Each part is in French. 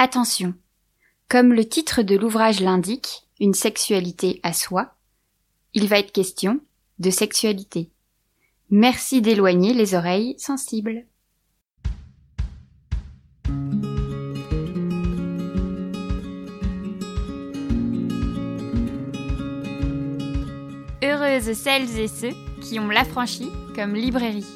Attention. Comme le titre de l'ouvrage l'indique, une sexualité à soi, il va être question de sexualité. Merci d'éloigner les oreilles sensibles. Heureuses celles et ceux qui ont l'affranchi comme librairie.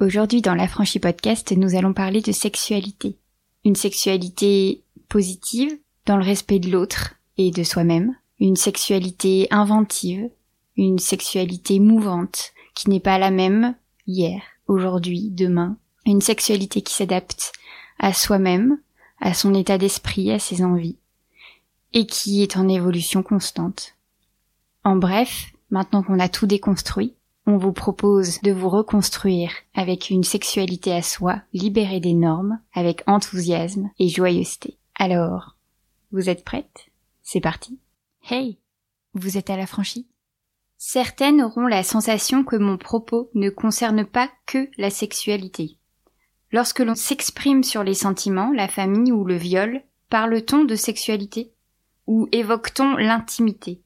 Aujourd'hui dans l'Affranchi Podcast, nous allons parler de sexualité. Une sexualité positive, dans le respect de l'autre et de soi-même. Une sexualité inventive, une sexualité mouvante, qui n'est pas la même hier, aujourd'hui, demain. Une sexualité qui s'adapte à soi-même, à son état d'esprit, à ses envies, et qui est en évolution constante. En bref, maintenant qu'on a tout déconstruit, on vous propose de vous reconstruire avec une sexualité à soi, libérée des normes, avec enthousiasme et joyeuseté. Alors, vous êtes prête? C'est parti. Hey Vous êtes à la franchie? Certaines auront la sensation que mon propos ne concerne pas que la sexualité. Lorsque l'on s'exprime sur les sentiments, la famille ou le viol, parle-t-on de sexualité? Ou évoque-t-on l'intimité?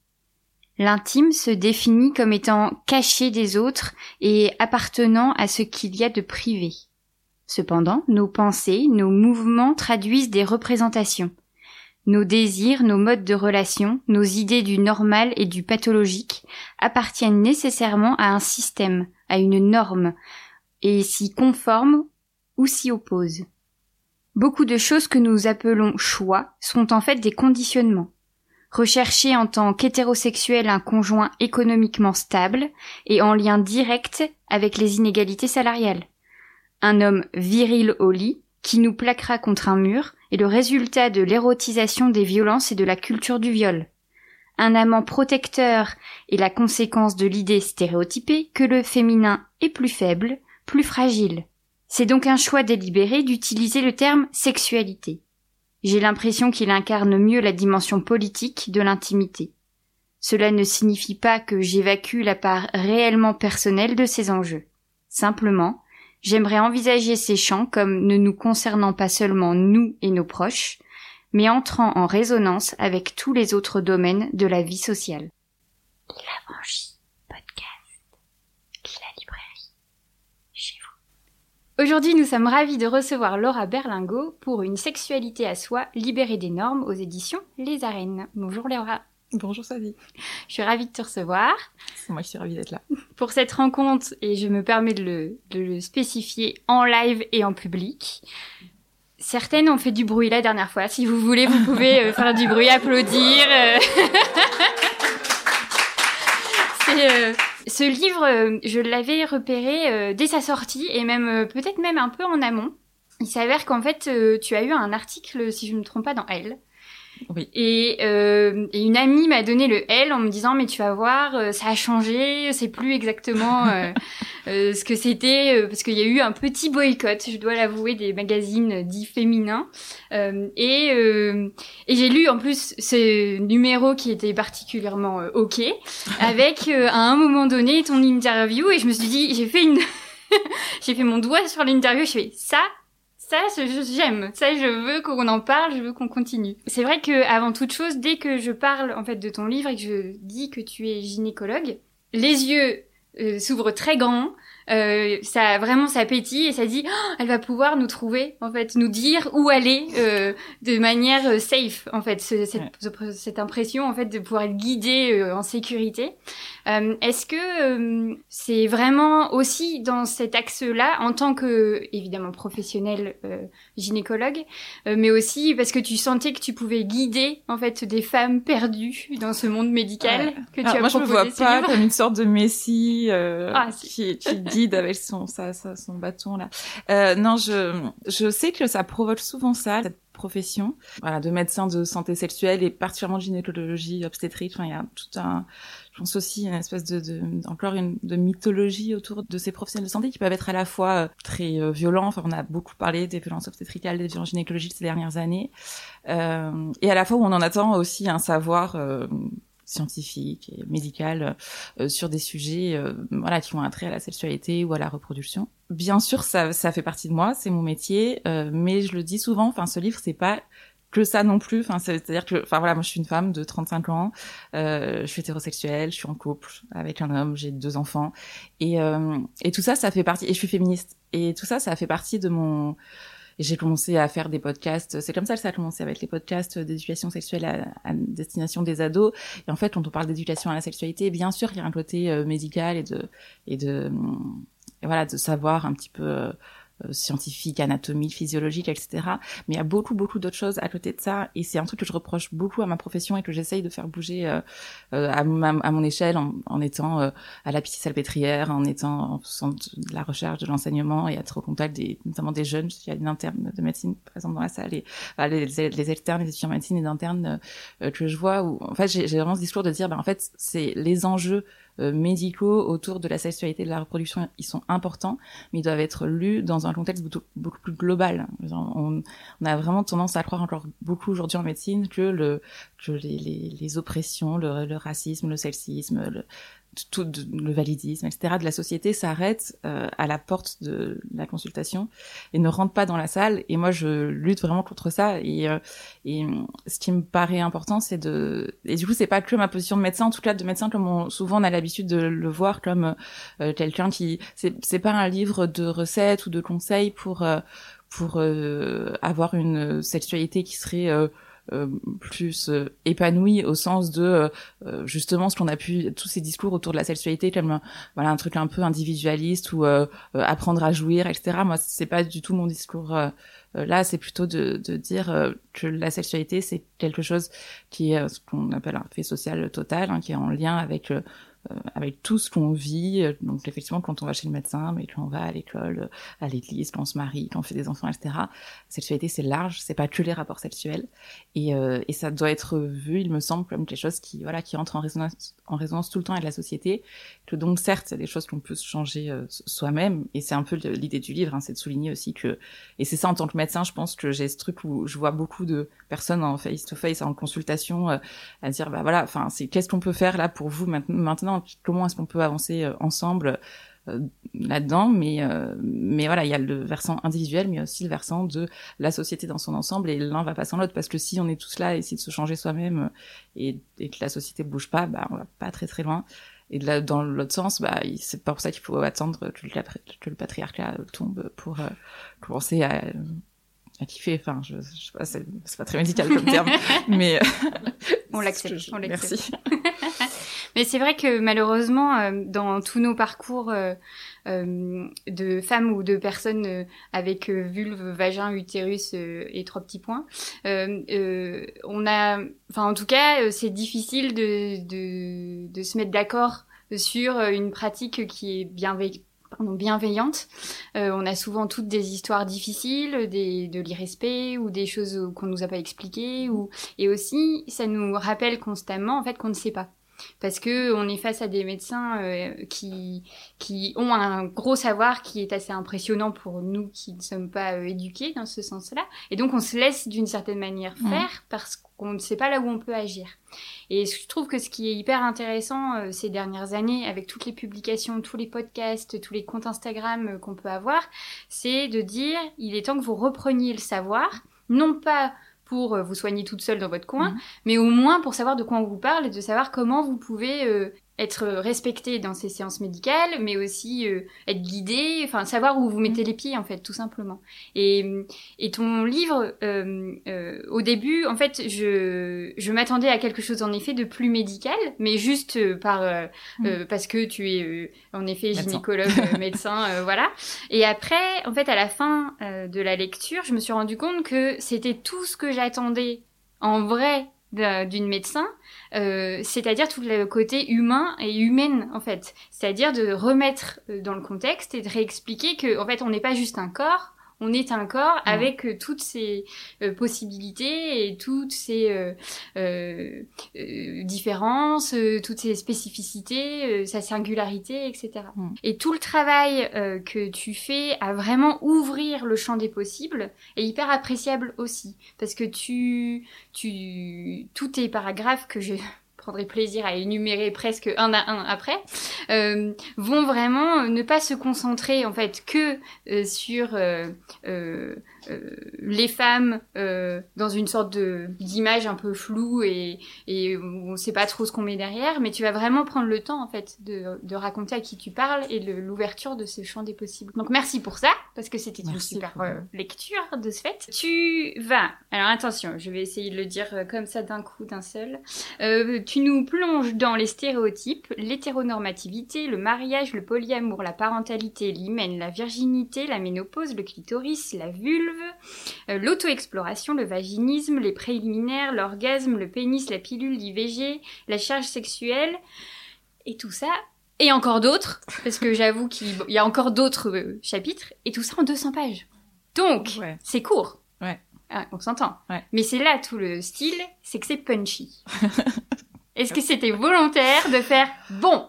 L'intime se définit comme étant caché des autres et appartenant à ce qu'il y a de privé. Cependant, nos pensées, nos mouvements traduisent des représentations. Nos désirs, nos modes de relation, nos idées du normal et du pathologique appartiennent nécessairement à un système, à une norme, et s'y conforment ou s'y opposent. Beaucoup de choses que nous appelons choix sont en fait des conditionnements rechercher en tant qu'hétérosexuel un conjoint économiquement stable et en lien direct avec les inégalités salariales. Un homme viril au lit, qui nous plaquera contre un mur, est le résultat de l'érotisation des violences et de la culture du viol. Un amant protecteur est la conséquence de l'idée stéréotypée que le féminin est plus faible, plus fragile. C'est donc un choix délibéré d'utiliser le terme sexualité. J'ai l'impression qu'il incarne mieux la dimension politique de l'intimité. Cela ne signifie pas que j'évacue la part réellement personnelle de ces enjeux. Simplement, j'aimerais envisager ces champs comme ne nous concernant pas seulement nous et nos proches, mais entrant en résonance avec tous les autres domaines de la vie sociale. Aujourd'hui, nous sommes ravis de recevoir Laura Berlingot pour une sexualité à soi libérée des normes aux éditions Les Arènes. Bonjour Laura. Bonjour Sadie. Je suis ravie de te recevoir. C'est moi qui suis ravie d'être là. Pour cette rencontre, et je me permets de le, de le spécifier en live et en public, certaines ont fait du bruit la dernière fois. Si vous voulez, vous pouvez euh, faire du bruit, applaudir. Euh. C'est... Euh, ce livre, euh, je l'avais repéré euh, dès sa sortie et même euh, peut-être même un peu en amont. Il s'avère qu'en fait, tu as eu un article, si je ne me trompe pas, dans Elle, oui. Et, euh, et, une amie m'a donné le L en me disant mais tu vas voir, euh, ça a changé, c'est plus exactement euh, euh ce que c'était euh, parce qu'il y a eu un petit boycott, je dois l'avouer, des magazines dits féminins. et et j'ai lu en plus ce numéro qui était particulièrement ok avec à un moment donné ton interview et je me suis dit j'ai fait une j'ai fait mon doigt sur l'interview, je fais ça ça, j'aime. Ça, je veux qu'on en parle, je veux qu'on continue. C'est vrai que, avant toute chose, dès que je parle, en fait, de ton livre et que je dis que tu es gynécologue, les yeux euh, s'ouvrent très grands, euh, ça vraiment ça pétille et ça dit oh, elle va pouvoir nous trouver en fait nous dire où aller euh, de manière euh, safe en fait ce, cette, cette, impression en fait de pouvoir être guidée euh, en sécurité. Est-ce que c'est vraiment aussi dans cet axe-là en tant que évidemment professionnel gynécologue mais aussi parce que tu sentais que tu pouvais guider en fait des femmes perdues dans ce monde médical que tu as moi je me vois pas comme une sorte de messie ah, qui, qui guide avec son, son bâton là. Euh, non, je, je sais que ça provoque souvent ça, cette profession, voilà, de médecin de santé sexuelle et particulièrement de gynécologie obstétrique. Enfin, il y a tout un, je pense aussi une espèce de, de encore une de mythologie autour de ces professionnels de santé qui peuvent être à la fois euh, très euh, violents. Enfin, on a beaucoup parlé des violences obstétricales, des violences gynécologiques ces dernières années, euh, et à la fois où on en attend aussi un savoir scientifique et médical sur des sujets voilà qui ont un trait à la sexualité ou à la reproduction. Bien sûr, ça, ça fait partie de moi, c'est mon métier, mais je le dis souvent, enfin ce livre c'est pas que ça non plus. Enfin, c'est-à-dire que, enfin voilà, moi je suis une femme de 35 ans, euh, je suis hétérosexuelle, je suis en couple avec un homme, j'ai deux enfants, et euh, et tout ça, ça fait partie. Et je suis féministe, et tout ça, ça fait partie de mon. Et j'ai commencé à faire des podcasts. C'est comme ça que ça a commencé avec les podcasts d'éducation sexuelle à, destination des ados. Et en fait, quand on parle d'éducation à la sexualité, bien sûr, il y a un côté euh, médical et de et de voilà de savoir un petit peu euh, scientifique, anatomie, physiologique, etc. Mais il y a beaucoup, beaucoup d'autres choses à côté de ça. Et c'est un truc que je reproche beaucoup à ma profession et que j'essaye de faire bouger euh, euh à, à, mon échelle en, en étant euh, à la petite salpêtrière, en étant en faisant de la recherche, de l'enseignement et être au contact des, notamment des jeunes. Il y a une interne de médecine présente dans la salle et les, les, externes, les étudiants en médecine et d'internes que je vois où, en fait, j'ai vraiment ce discours de dire, ben, en fait, c'est les enjeux euh, médicaux autour de la sexualité et de la reproduction, ils sont importants, mais ils doivent être lus dans un contexte beaucoup, plus global. On, on, a vraiment tendance à croire encore beaucoup aujourd'hui en médecine que, le, que les, les, les oppressions, le, le, racisme, le sexisme, le, tout le validisme, etc. de la société s'arrête euh, à la porte de la consultation et ne rentre pas dans la salle. Et moi, je lutte vraiment contre ça. Et, euh, et ce qui me paraît important, c'est de... Et du coup, c'est pas que ma position de médecin, en tout cas de médecin comme on, souvent on a l'habitude de le voir comme euh, quelqu'un qui... C'est pas un livre de recettes ou de conseils pour pour avoir une sexualité qui serait euh, plus euh, épanoui au sens de euh, justement ce qu'on a pu tous ces discours autour de la sexualité comme voilà un truc un peu individualiste ou apprendre à jouir etc moi c'est pas du tout mon discours là. C'est plutôt de, de dire que la sexualité c'est quelque chose qui est ce qu'on appelle un fait social total hein, qui est en lien avec euh, avec tout ce qu'on vit. Donc effectivement, quand on va chez le médecin, mais quand on va à l'école, à l'église, quand on se marie, quand on fait des enfants, etc. Sexualité, c'est large, c'est pas que les rapports sexuels, et, euh, et ça doit être vu, il me semble, comme quelque chose qui voilà qui entre en résonance, en résonance tout le temps avec la société. Que donc certes, il y a des choses qu'on peut changer euh, soi-même, et c'est un peu l'idée du livre, hein, c'est de souligner aussi que, et c'est ça en tant que médecin, je pense que j'ai ce truc où je vois beaucoup de personnes en face-to-face, en consultation, à dire bah voilà, enfin c'est qu'est-ce qu'on peut faire là pour vous maintenant comment est-ce qu'on peut avancer euh, ensemble euh, là-dedans, mais euh, mais voilà, il y a le versant individuel, mais aussi le versant de la société dans son ensemble, et l'un va pas sans l'autre, parce que si on est tous là à essayer de se changer soi-même et, et, que la société bouge pas, bah on va pas très très loin. Et là, dans l'autre sens, bah c'est pas pour ça qu'il faut attendre que le, que le patriarcat tombe pour commencer à à kiffer. Enfin, je, je sais pas, c'est pas très médical comme terme, mais on l'accepte. Merci. Mais c'est vrai que malheureusement, euh, dans tous nos parcours euh, euh, de femmes ou de personnes avec vulve, vagin, utérus et trois petits points, on a, enfin en tout cas, c'est difficile de, de, de se mettre d'accord sur une pratique qui est bienveillante bienveillante. on a souvent toutes des histoires difficiles, des, de l'irrespect ou des choses qu'on nous a pas expliquées. Ou... Et aussi, ça nous rappelle constamment en fait qu'on ne sait pas parce que on est face à des médecins euh, qui qui ont un gros savoir qui est assez impressionnant pour nous qui ne sommes pas euh, éduqués dans ce sens-là. Et donc on se laisse d'une certaine manière faire parce qu'on ne sait pas là où on peut agir. Et je trouve que ce qui est hyper intéressant euh, ces dernières années avec toutes les publications, tous les podcasts, tous les comptes Instagram qu'on peut avoir, c'est de dire il est temps que vous repreniez le savoir, non pas pour euh, vous soigner toute seule dans votre coin, mhm. mais au moins pour savoir de quoi on vous parle et de savoir comment vous pouvez euh, être respecté dans ces séances médicales, mais aussi euh, être guidé, enfin savoir où vous mettez mhm. les pieds en fait, tout simplement. Et, et ton livre, euh, euh, au début, en fait, je, je m'attendais à quelque chose en effet de plus médical, mais juste par mhm. parce que tu es en effet gynécologue, médecin, voilà. Et après, en fait, à la fin de la lecture, je me suis rendu compte que c'était tout ce que j'attendais en vrai d'une médecin, euh, c'est-à-dire tout le côté humain et humaine en fait, c'est-à-dire de remettre euh, dans le contexte et de réexpliquer que en fait on n'est pas juste un corps, on est un corps avec euh, toutes ces euh, possibilités et toutes ces euh, différences, toutes ces spécificités, sa singularité, etc. Mm. Et tout le travail que tu fais à vraiment ouvrir le champ des possibles est hyper appréciable aussi parce que tu, tu, tous tes paragraphes que je prendrai plaisir à énumérer presque un à un après, euh, vont vraiment ne pas se concentrer en fait que euh, sur euh, les femmes dans une sorte de d'image un peu floue et, et on sait pas trop ce qu'on met derrière, mais tu vas vraiment prendre le temps en fait de, de raconter à qui tu parles et l'ouverture de ce champ des possibles. Donc merci pour ça parce que c'était une super lecture de ce fait. Tu vas alors attention, je vais essayer de le dire comme ça d'un coup d'un seul. tu nous plonges dans les stéréotypes, l'hétéronormativité, le mariage, le polyamour, la parentalité, l'hymen, la virginité, la ménopause, le clitoris, la vulve, euh, l'auto-exploration, le vaginisme, les préliminaires, l'orgasme, le pénis, la pilule, l'IVG, la charge sexuelle, et tout ça, et encore d'autres, parce que j'avoue qu'il y a encore d'autres euh, chapitres, et tout ça en 200 pages. Donc, c'est court. Ouais. Ah, on s'entend. Mais c'est là tout le style, c'est que c'est punchy. Est-ce que c'était volontaire de faire bon,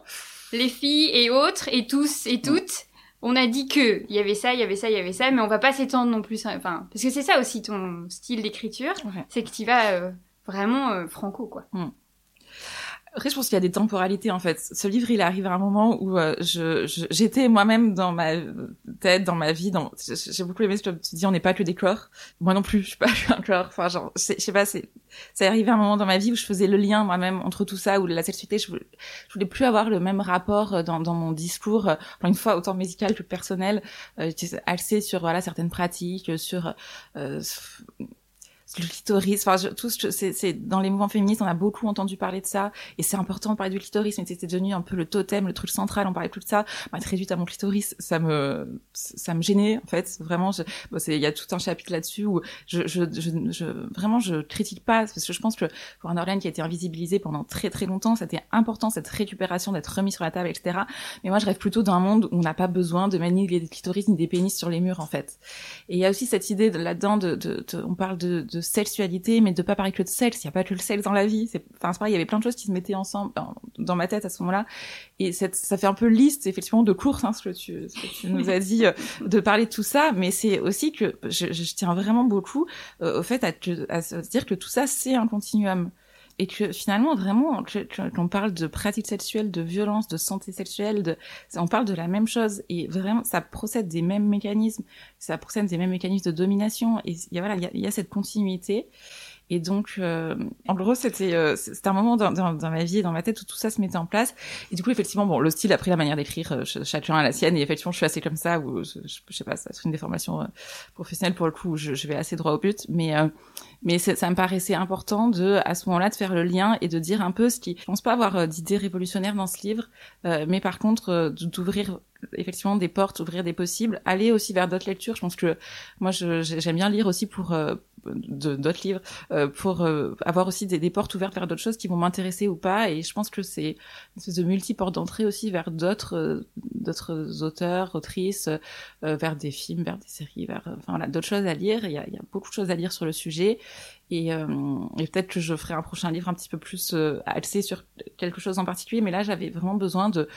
les filles et autres et tous et toutes, on a dit que il y avait ça, il y avait ça, il y avait ça, mais on va pas s'étendre non plus. Enfin, parce que c'est ça aussi ton style d'écriture, c'est que tu vas euh, vraiment euh, franco quoi. Mm. Après, je pense qu'il y a des temporalités en fait. Ce livre, il arrive à un moment où euh, je, j'étais moi-même dans ma tête, dans ma vie. Dans... J'ai beaucoup aimé ce que tu dis, on n'est pas que des corps. Moi non plus, je suis pas un corps. Enfin, genre, je sais pas, c'est, c'est arrivé à un moment dans ma vie où je faisais le lien moi-même entre tout ça, où la sexualité, je voulais, voulais plus avoir le même rapport euh, dans, dans mon discours, euh, une fois, autant musical que personnel, euh, axé sur voilà certaines pratiques, sur euh, le clitoris, enfin tout c'est dans les mouvements féministes on a beaucoup entendu parler de ça. Et c'est important de parler du clitoris mais c'était devenu un peu le totem le truc central. On parlait plus de ça. Bah, très vite à mon clitoris ça me ça me gênait en fait. Vraiment il y a tout un chapitre là-dessus où je, je, je, je, vraiment je critique pas parce que je pense que pour un Orléans qui a été invisibilisé pendant très très longtemps c'était important cette récupération d'être remis sur la table etc mais moi je rêve plutôt d'un monde où on n'a pas besoin de manier des clitoris ni des pénis sur les murs en fait. Et il y a aussi cette idée là-dedans de, de, de, on parle de, de sexualité, mais de pas parler que de sexe. Il y a pas que le sexe dans la vie. C'est, enfin, c'est pareil. Il y avait plein de choses qui se mettaient ensemble dans, ma tête à ce moment-là. Et ça fait un peu liste, effectivement, de course, hein, ce que tu, nous as dit, euh, de parler de tout ça. Mais c'est aussi que je, je tiens vraiment beaucoup euh, au fait à, à, se dire que tout ça, c'est un continuum et que finalement vraiment quand on parle de pratiques sexuelles, de violence, de santé sexuelle, de, on parle de la même chose et vraiment ça procède des mêmes mécanismes, ça procède des mêmes mécanismes de domination et il voilà il y a, y a cette continuité et donc, euh, en gros, c'était euh, c'était un moment dans, ma vie et dans ma tête où tout ça se mettait en place. Et du coup, effectivement, bon, le style a pris la manière d'écrire, euh, chacun a la sienne. Et effectivement, je suis assez comme ça, où je, je, sais pas, c'est une déformation euh, professionnelle pour le coup, où je, je, vais assez droit au but. Mais mais ça me paraissait important de, à ce moment-là, de faire le lien et de dire un peu ce qui. Je pense pas avoir d'idées révolutionnaires dans ce livre, mais par contre, d'ouvrir effectivement des portes, ouvrir des possibles, aller aussi vers d'autres lectures. Je pense que moi, j'aime bien lire aussi pour euh, d'autres livres, euh, pour euh, avoir aussi des, des, portes ouvertes vers d'autres choses qui vont m'intéresser ou pas. Et je pense que c'est une espèce de multi-porte d'entrée aussi vers d'autres d'autres auteurs, autrices, vers des films, vers des séries, vers enfin voilà, d'autres choses à lire. Il y, a, il y a beaucoup de choses à lire sur le sujet. Et, et peut-être que je ferai un prochain livre un petit peu plus axé sur quelque chose en particulier. Mais là, j'avais vraiment besoin de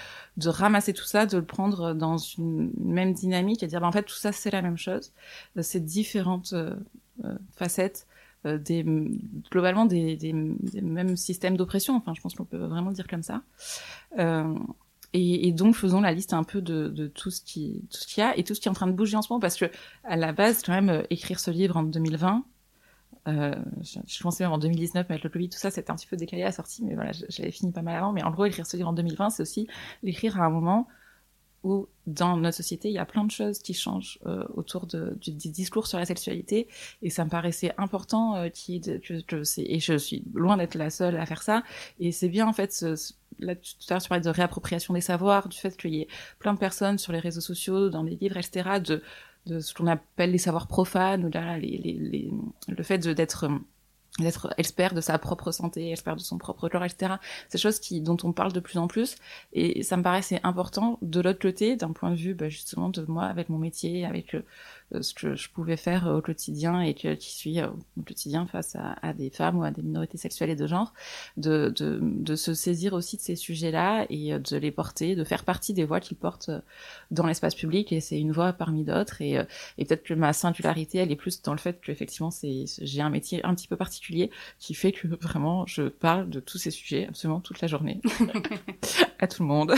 ramasser tout ça, de le prendre dans une même dynamique et dire bah, en fait tout ça c'est la même chose, euh, c'est différentes euh, euh, facettes globalement des, mêmes systèmes d'oppression. Enfin, je pense qu'on peut vraiment dire comme ça. Euh, et, donc faisons la liste un peu de, de tout ce qui tout ce qu'il y a et tout ce qui est en train de bouger en ce moment parce que à la base quand même écrire ce livre en 2020 euh, je, je pensais même en 2019, mais avec le Covid, tout ça, c'était un petit peu décalé à la sortie, mais voilà, l'avais fini pas mal avant. Mais en gros, écrire ce livre en 2020, c'est aussi l'écrire à un moment où, dans notre société, il y a plein de choses qui changent euh, autour de, du, du, discours sur la sexualité, et ça me paraissait important euh, qui, que, que et je suis loin d'être la seule à faire ça, et c'est bien en fait ce là tout à l'heure tu parlais de réappropriation des savoirs, du fait qu'il y ait plein de personnes sur les réseaux sociaux, dans les livres, etc., de de ce qu'on appelle les savoirs profanes, ou là, les, les, les, le fait d'être d'être expert de sa propre santé, expert de son propre corps, etc. Ces choses qui, dont on parle de plus en plus. Et ça me paraissait important de l'autre côté, d'un point de vue, bah, justement, de moi, avec mon métier, avec euh, euh, ce que je pouvais faire au quotidien et que, qui suis euh, au quotidien face à, à, des femmes ou à des minorités sexuelles et de genre, de, de, de se saisir aussi de ces sujets-là et euh, de les porter, de faire partie des voix qu'ils portent dans l'espace public et c'est une voix parmi d'autres et, et peut-être que ma singularité elle est plus dans le fait que effectivement c'est j'ai un métier un petit peu particulier qui fait que vraiment je parle de tous ces sujets absolument toute la journée. À tout le monde.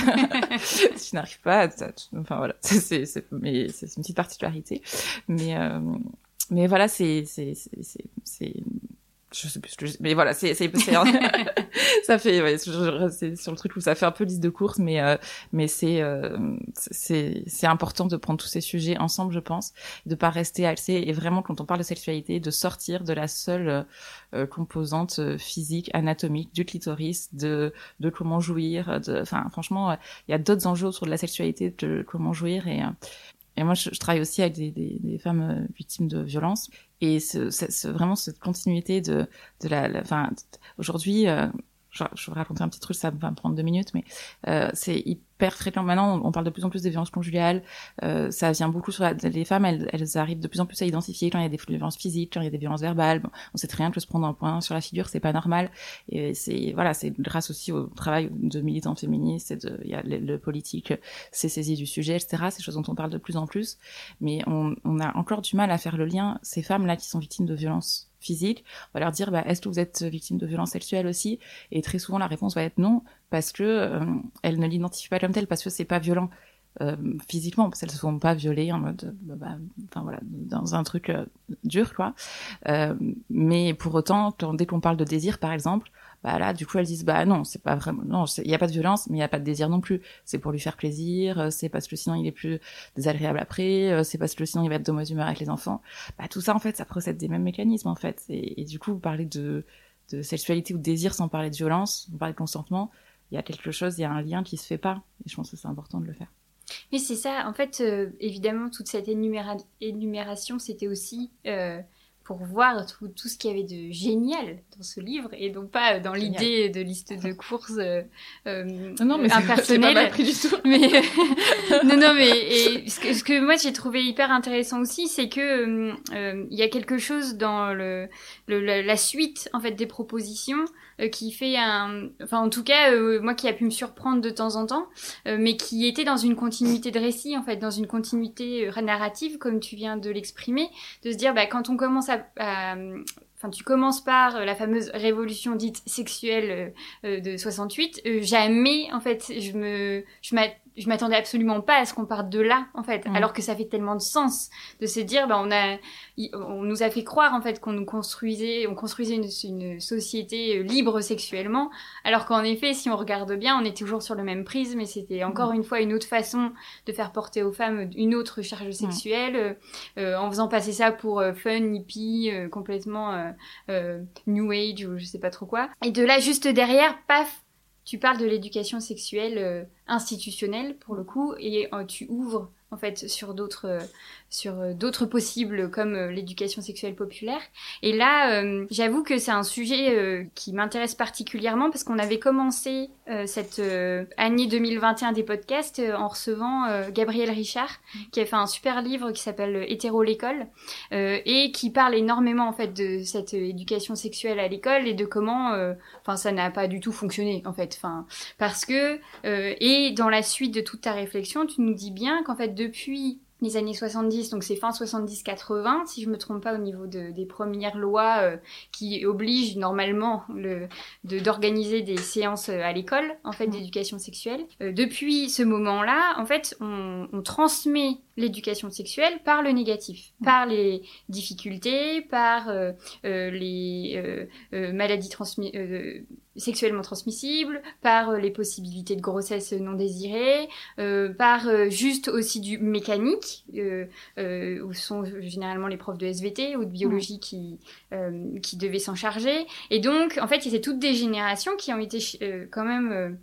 si tu n'arrives pas, à, enfin voilà, c'est c'est mais c'est une petite particularité, mais euh, mais voilà, c'est c'est c'est c'est je sais plus ce que je... mais voilà c'est c'est ça fait ouais, c'est sur le truc où ça fait un peu liste de courses mais euh, mais c'est euh, c'est c'est important de prendre tous ces sujets ensemble je pense de pas rester axé et vraiment quand on parle de sexualité de sortir de la seule euh, composante physique anatomique du clitoris de de comment jouir de enfin franchement il y a d'autres enjeux autour de la sexualité de comment jouir et et moi, je, je travaille aussi avec des, des, des, femmes victimes de violences. Et ce, vraiment cette continuité de, de la... Enfin, aujourd'hui, euh, je, je, vais raconter un petit truc, ça va me prendre deux minutes, mais euh, c'est hyper fréquent. Maintenant, on, parle de plus en plus des violences conjugales. Euh, ça vient beaucoup sur la, les femmes. Elles, elles, arrivent de plus en plus à identifier quand il y a des violences physiques, quand il y a des violences verbales. Bon, on sait très bien que se prendre un point sur la figure, c'est pas normal. Et c'est voilà, c'est grâce aussi au travail de militants féministes et de il y a le, politique s'est saisi du sujet, etc. C'est choses dont on parle de plus en plus. Mais on, on a encore du mal à faire le lien. Ces femmes là qui sont victimes de violences physique, on va leur dire bah, est-ce que vous êtes victime de violences sexuelles aussi? Et très souvent la réponse va être non parce que euh, ne l'identifient pas comme telle parce que c'est pas violent euh, physiquement parce qu'elles se font pas violées en mode bah, bah, enfin voilà dans un truc euh, dur quoi. Euh, mais pour autant quand, dès qu'on parle de désir par exemple, bah là du coup elles disent bah non c'est pas vraiment non il y a pas de violence mais il y a pas de désir non plus. C'est pour lui faire plaisir euh, c'est parce que sinon il est plus désagréable après euh, c'est parce que sinon il va être de mauvaise humeur avec les enfants. Bah tout ça en fait ça procède des mêmes mécanismes en fait. Et, du coup vous parlez de de sexualité ou de désir sans parler de violence vous parlez de consentement il y a quelque chose il y a un lien qui se fait pas. Et je pense que c'est important de le faire. Oui c'est ça. En fait euh, évidemment toute cette énuméra énumération c'était aussi pour voir tout, tout ce qu'il y avait de génial dans ce livre et donc pas dans l'idée de liste de courses euh, euh non, mais impersonnelle. Pas pris du tout. Mais non, non, mais et ce que, ce que moi j'ai trouvé hyper intéressant aussi, c'est que euh, il y a quelque chose dans le, le la, suite en fait des propositions euh, qui fait un, enfin en tout cas euh, moi qui a pu me surprendre de temps en temps, mais qui était dans une continuité de récit en fait, dans une continuité narrative comme tu viens de l'exprimer, de se dire bah quand on commence à Enfin, tu commences par euh, la fameuse révolution dite sexuelle euh, euh, de 68. jamais, en fait, je me, je m'attendais absolument pas à ce qu'on parte de là en fait mm. alors que ça fait tellement de sens de se dire bah on a on nous a fait croire en fait qu'on nous construisait on construisait une, une, société euh, libre sexuellement alors qu'en effet si on regarde bien on est toujours sur le même prisme et c'était encore mm. une fois une autre façon de faire porter aux femmes une autre charge sexuelle euh, euh, en faisant passer ça pour fun hippie complètement new age ou je sais pas trop quoi et de là juste derrière paf tu parles de l'éducation sexuelle institutionnelle pour le coup et euh, tu ouvres en fait sur d'autres euh, sur euh, d'autres possibles comme l'éducation sexuelle populaire. Et là j'avoue que c'est un sujet qui m'intéresse particulièrement parce qu'on avait commencé cette année 2021 des podcasts en recevant Gabriel Richard qui a fait un super livre qui s'appelle Hétéro l'école et qui parle énormément en fait de cette éducation sexuelle à l'école et de comment enfin ça n'a pas du tout fonctionné en fait. Enfin parce que et dans la suite de toute ta réflexion tu nous dis bien qu'en fait depuis les années 70, donc c'est fin 70-80, si je me trompe pas au niveau de, des premières lois euh, qui obligent normalement le, d'organiser des séances euh, à l'école, en fait, d'éducation sexuelle. Euh, depuis ce moment-là, en fait, on, on transmet l'éducation sexuelle par le négatif, par les difficultés, par euh, les euh, maladies transmises sexuellement transmissibles, par euh, les possibilités de grossesse non désirée, euh, par euh, juste aussi du mécanique, où sont généralement les profs de SVT ou de biologie qui, qui devaient s'en charger. Et donc, en fait, c'est toutes des générations qui ont été quand même...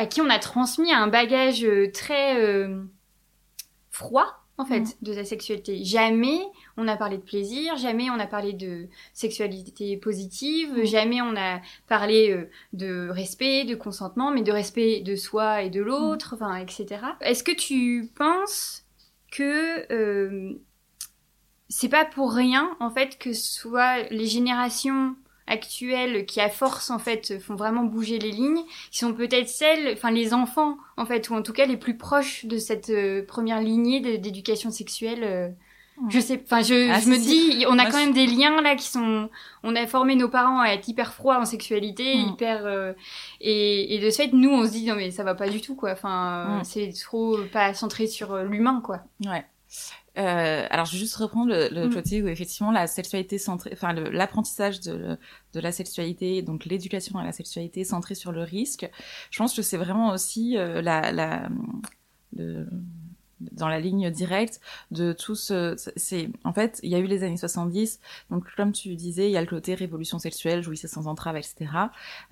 à qui on a transmis un bagage très froid en fait, mm. de sa sexualité. Jamais on a parlé de plaisir, jamais on a parlé de sexualité positive, mm. jamais on a parlé euh, de respect, de consentement, mais de respect de soi et de l'autre, mm. enfin, etc. Est-ce que tu penses que euh, c'est pas pour rien, en fait, que ce soit les générations actuelles qui à force en fait font vraiment bouger les lignes, qui sont peut-être celles, enfin les enfants en fait, ou en tout cas les plus proches de cette euh, première lignée d'éducation sexuelle. Euh. Je sais, enfin, je, ah, je me dis, on a quand même des liens là qui sont, on a formé nos parents à être hyper froids en sexualité, mm. hyper, euh, et, et de ce fait, nous, on se dit non mais ça va pas du tout quoi. Enfin, mm. c'est trop pas centré sur l'humain quoi. Ouais. Euh, alors, je vais juste reprendre le, le mm. côté où effectivement la sexualité centrée, enfin l'apprentissage de, de la sexualité, donc l'éducation à la sexualité centrée sur le risque. Je pense que c'est vraiment aussi euh, la, la le, dans la ligne directe de tout ce c'est en fait il y a eu les années 70 donc comme tu disais il y a le côté révolution sexuelle jouissance sans entrave etc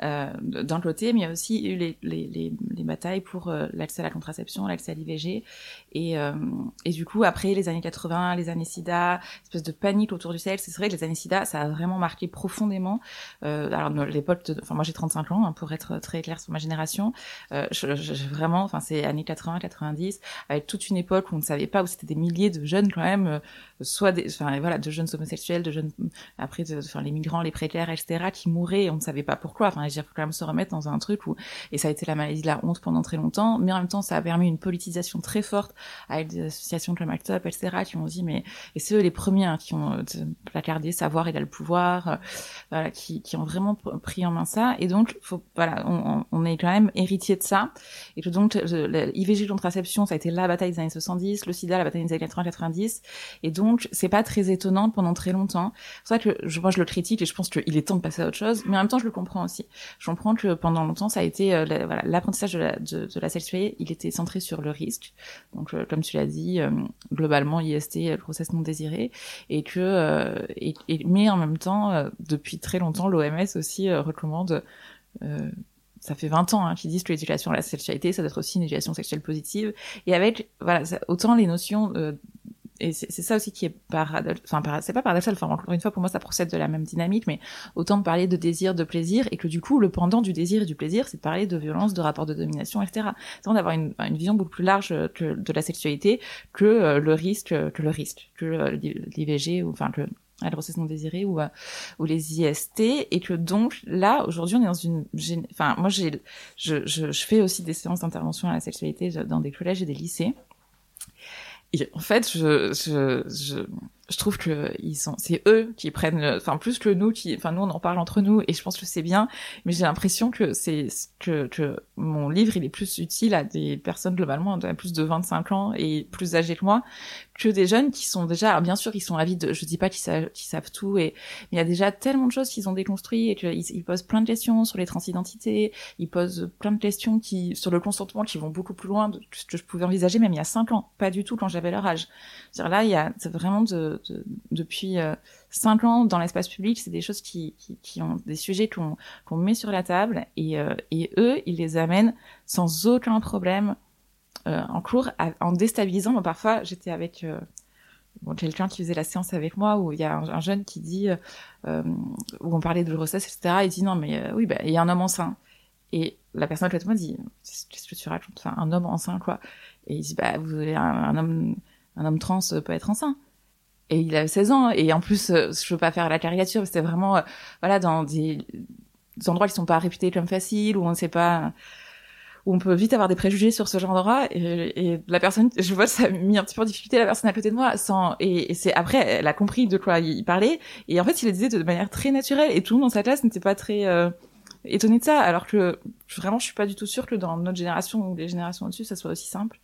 euh, d'un côté mais il y a aussi eu les, les, les, les batailles pour euh, l'accès à la contraception l'accès à l'IVG et, euh, et du coup après les années 80 les années SIDA espèce de panique autour du sexe c'est vrai que les années SIDA ça a vraiment marqué profondément euh, alors l'époque enfin moi j'ai 35 ans hein, pour être très clair sur ma génération euh, je, je, vraiment enfin c'est années 80 90 avec toute une époque où on ne savait pas où c'était des milliers de jeunes quand même euh, soit des enfin voilà de jeunes homosexuels de jeunes après enfin les migrants les précaires etc qui mouraient et on ne savait pas pourquoi. Enfin il faut quand même se remettre dans un truc où et ça a été la maladie de la honte pendant très longtemps mais en même temps ça a permis une politisation très forte avec des associations comme Act Up etc qui ont dit mais et c'est eux les premiers hein, qui ont euh, placardé savoir et le pouvoir euh, voilà qui, qui ont vraiment pris en main ça. Et donc voilà on, est quand même héritier de ça. Et donc l'IVG contraception ça a été la bataille des années 70 le sida la bataille des années 80 90 et donc c'est pas très étonnant pendant très longtemps. C'est ça que je, moi je le critique et je pense qu'il est temps de passer à autre chose, mais en même temps je le comprends aussi. Je comprends que pendant longtemps ça a été euh, l'apprentissage de la, sexualité, il était centré sur le risque. Donc euh, comme tu l'as dit, euh, globalement IST, grossesse non désirée, et que mais en même temps depuis très longtemps l'OMS aussi recommande ça fait 20 ans hein, qu'ils disent que l'éducation à la sexualité, ça doit être aussi une éducation sexuelle positive. Et avec, voilà, autant les notions et c'est ça aussi qui est paradoxal, enfin c'est pas paradoxal, enfin encore une fois pour moi ça procède de la même dynamique, mais autant parler de désir, de plaisir, et que du coup le pendant du désir et du plaisir, c'est de parler de violence, de rapport de domination, etc. C'est d'avoir une, vision beaucoup plus large que de la sexualité que euh, le risque, que le risque, que euh, l'IVG ou enfin que la grossesse non désirée ou les IST et que donc là aujourd'hui on est dans une enfin moi je, fais aussi des séances d'intervention à la sexualité dans des collèges et des lycées. Et en fait, je, je trouve que ils sont, c'est eux qui prennent, enfin plus que nous qui, enfin nous on en parle entre nous et je pense que c'est bien, mais j'ai l'impression que c'est que que mon livre il est plus utile à des personnes globalement de plus de 25 ans et plus âgées que moi que des jeunes qui sont déjà, alors bien sûr ils sont avides, je dis pas qu'ils savent, qu'ils savent tout et mais il y a déjà tellement de choses qu'ils ont déconstruit et qu'ils ils posent plein de questions sur les transidentités, ils posent plein de questions qui sur le consentement qui vont beaucoup plus loin de ce que je pouvais envisager même il y a 5 ans, pas du tout quand j'avais leur âge. C'est-à-dire là il y a vraiment de depuis euh, cinq ans dans l'espace public, c'est des choses qui, ont des sujets qu'on met sur la table et, euh, et eux, ils les amènent sans aucun problème euh, en cours, en déstabilisant. Parfois, j'étais avec quelqu'un qui faisait la séance avec moi où il y a un, jeune qui dit où on parlait de grossesse, etc. Il dit non, mais oui, bah, il y a un homme enceint. Et la personne moi dit qu'est-ce que tu racontes? Enfin, un homme enceint quoi et il dit bah vous avez un homme un homme trans peut être enceint et il a 16 ans et en plus euh, je veux pas faire la caricature mais c'était vraiment euh, voilà dans des, endroits qui sont pas réputés comme faciles où on ne sait pas où on peut vite avoir des préjugés sur ce genre d'endroit et, et, la personne je vois ça a mis un petit peu en difficulté la personne à côté de moi sans et, et c'est après elle a compris de quoi il parlait et en fait il le disait de manière très naturelle et tout le monde dans sa classe n'était pas très euh, étonnée de ça, alors que vraiment je suis pas du tout sûre que dans notre génération ou les générations au-dessus ça soit aussi simple.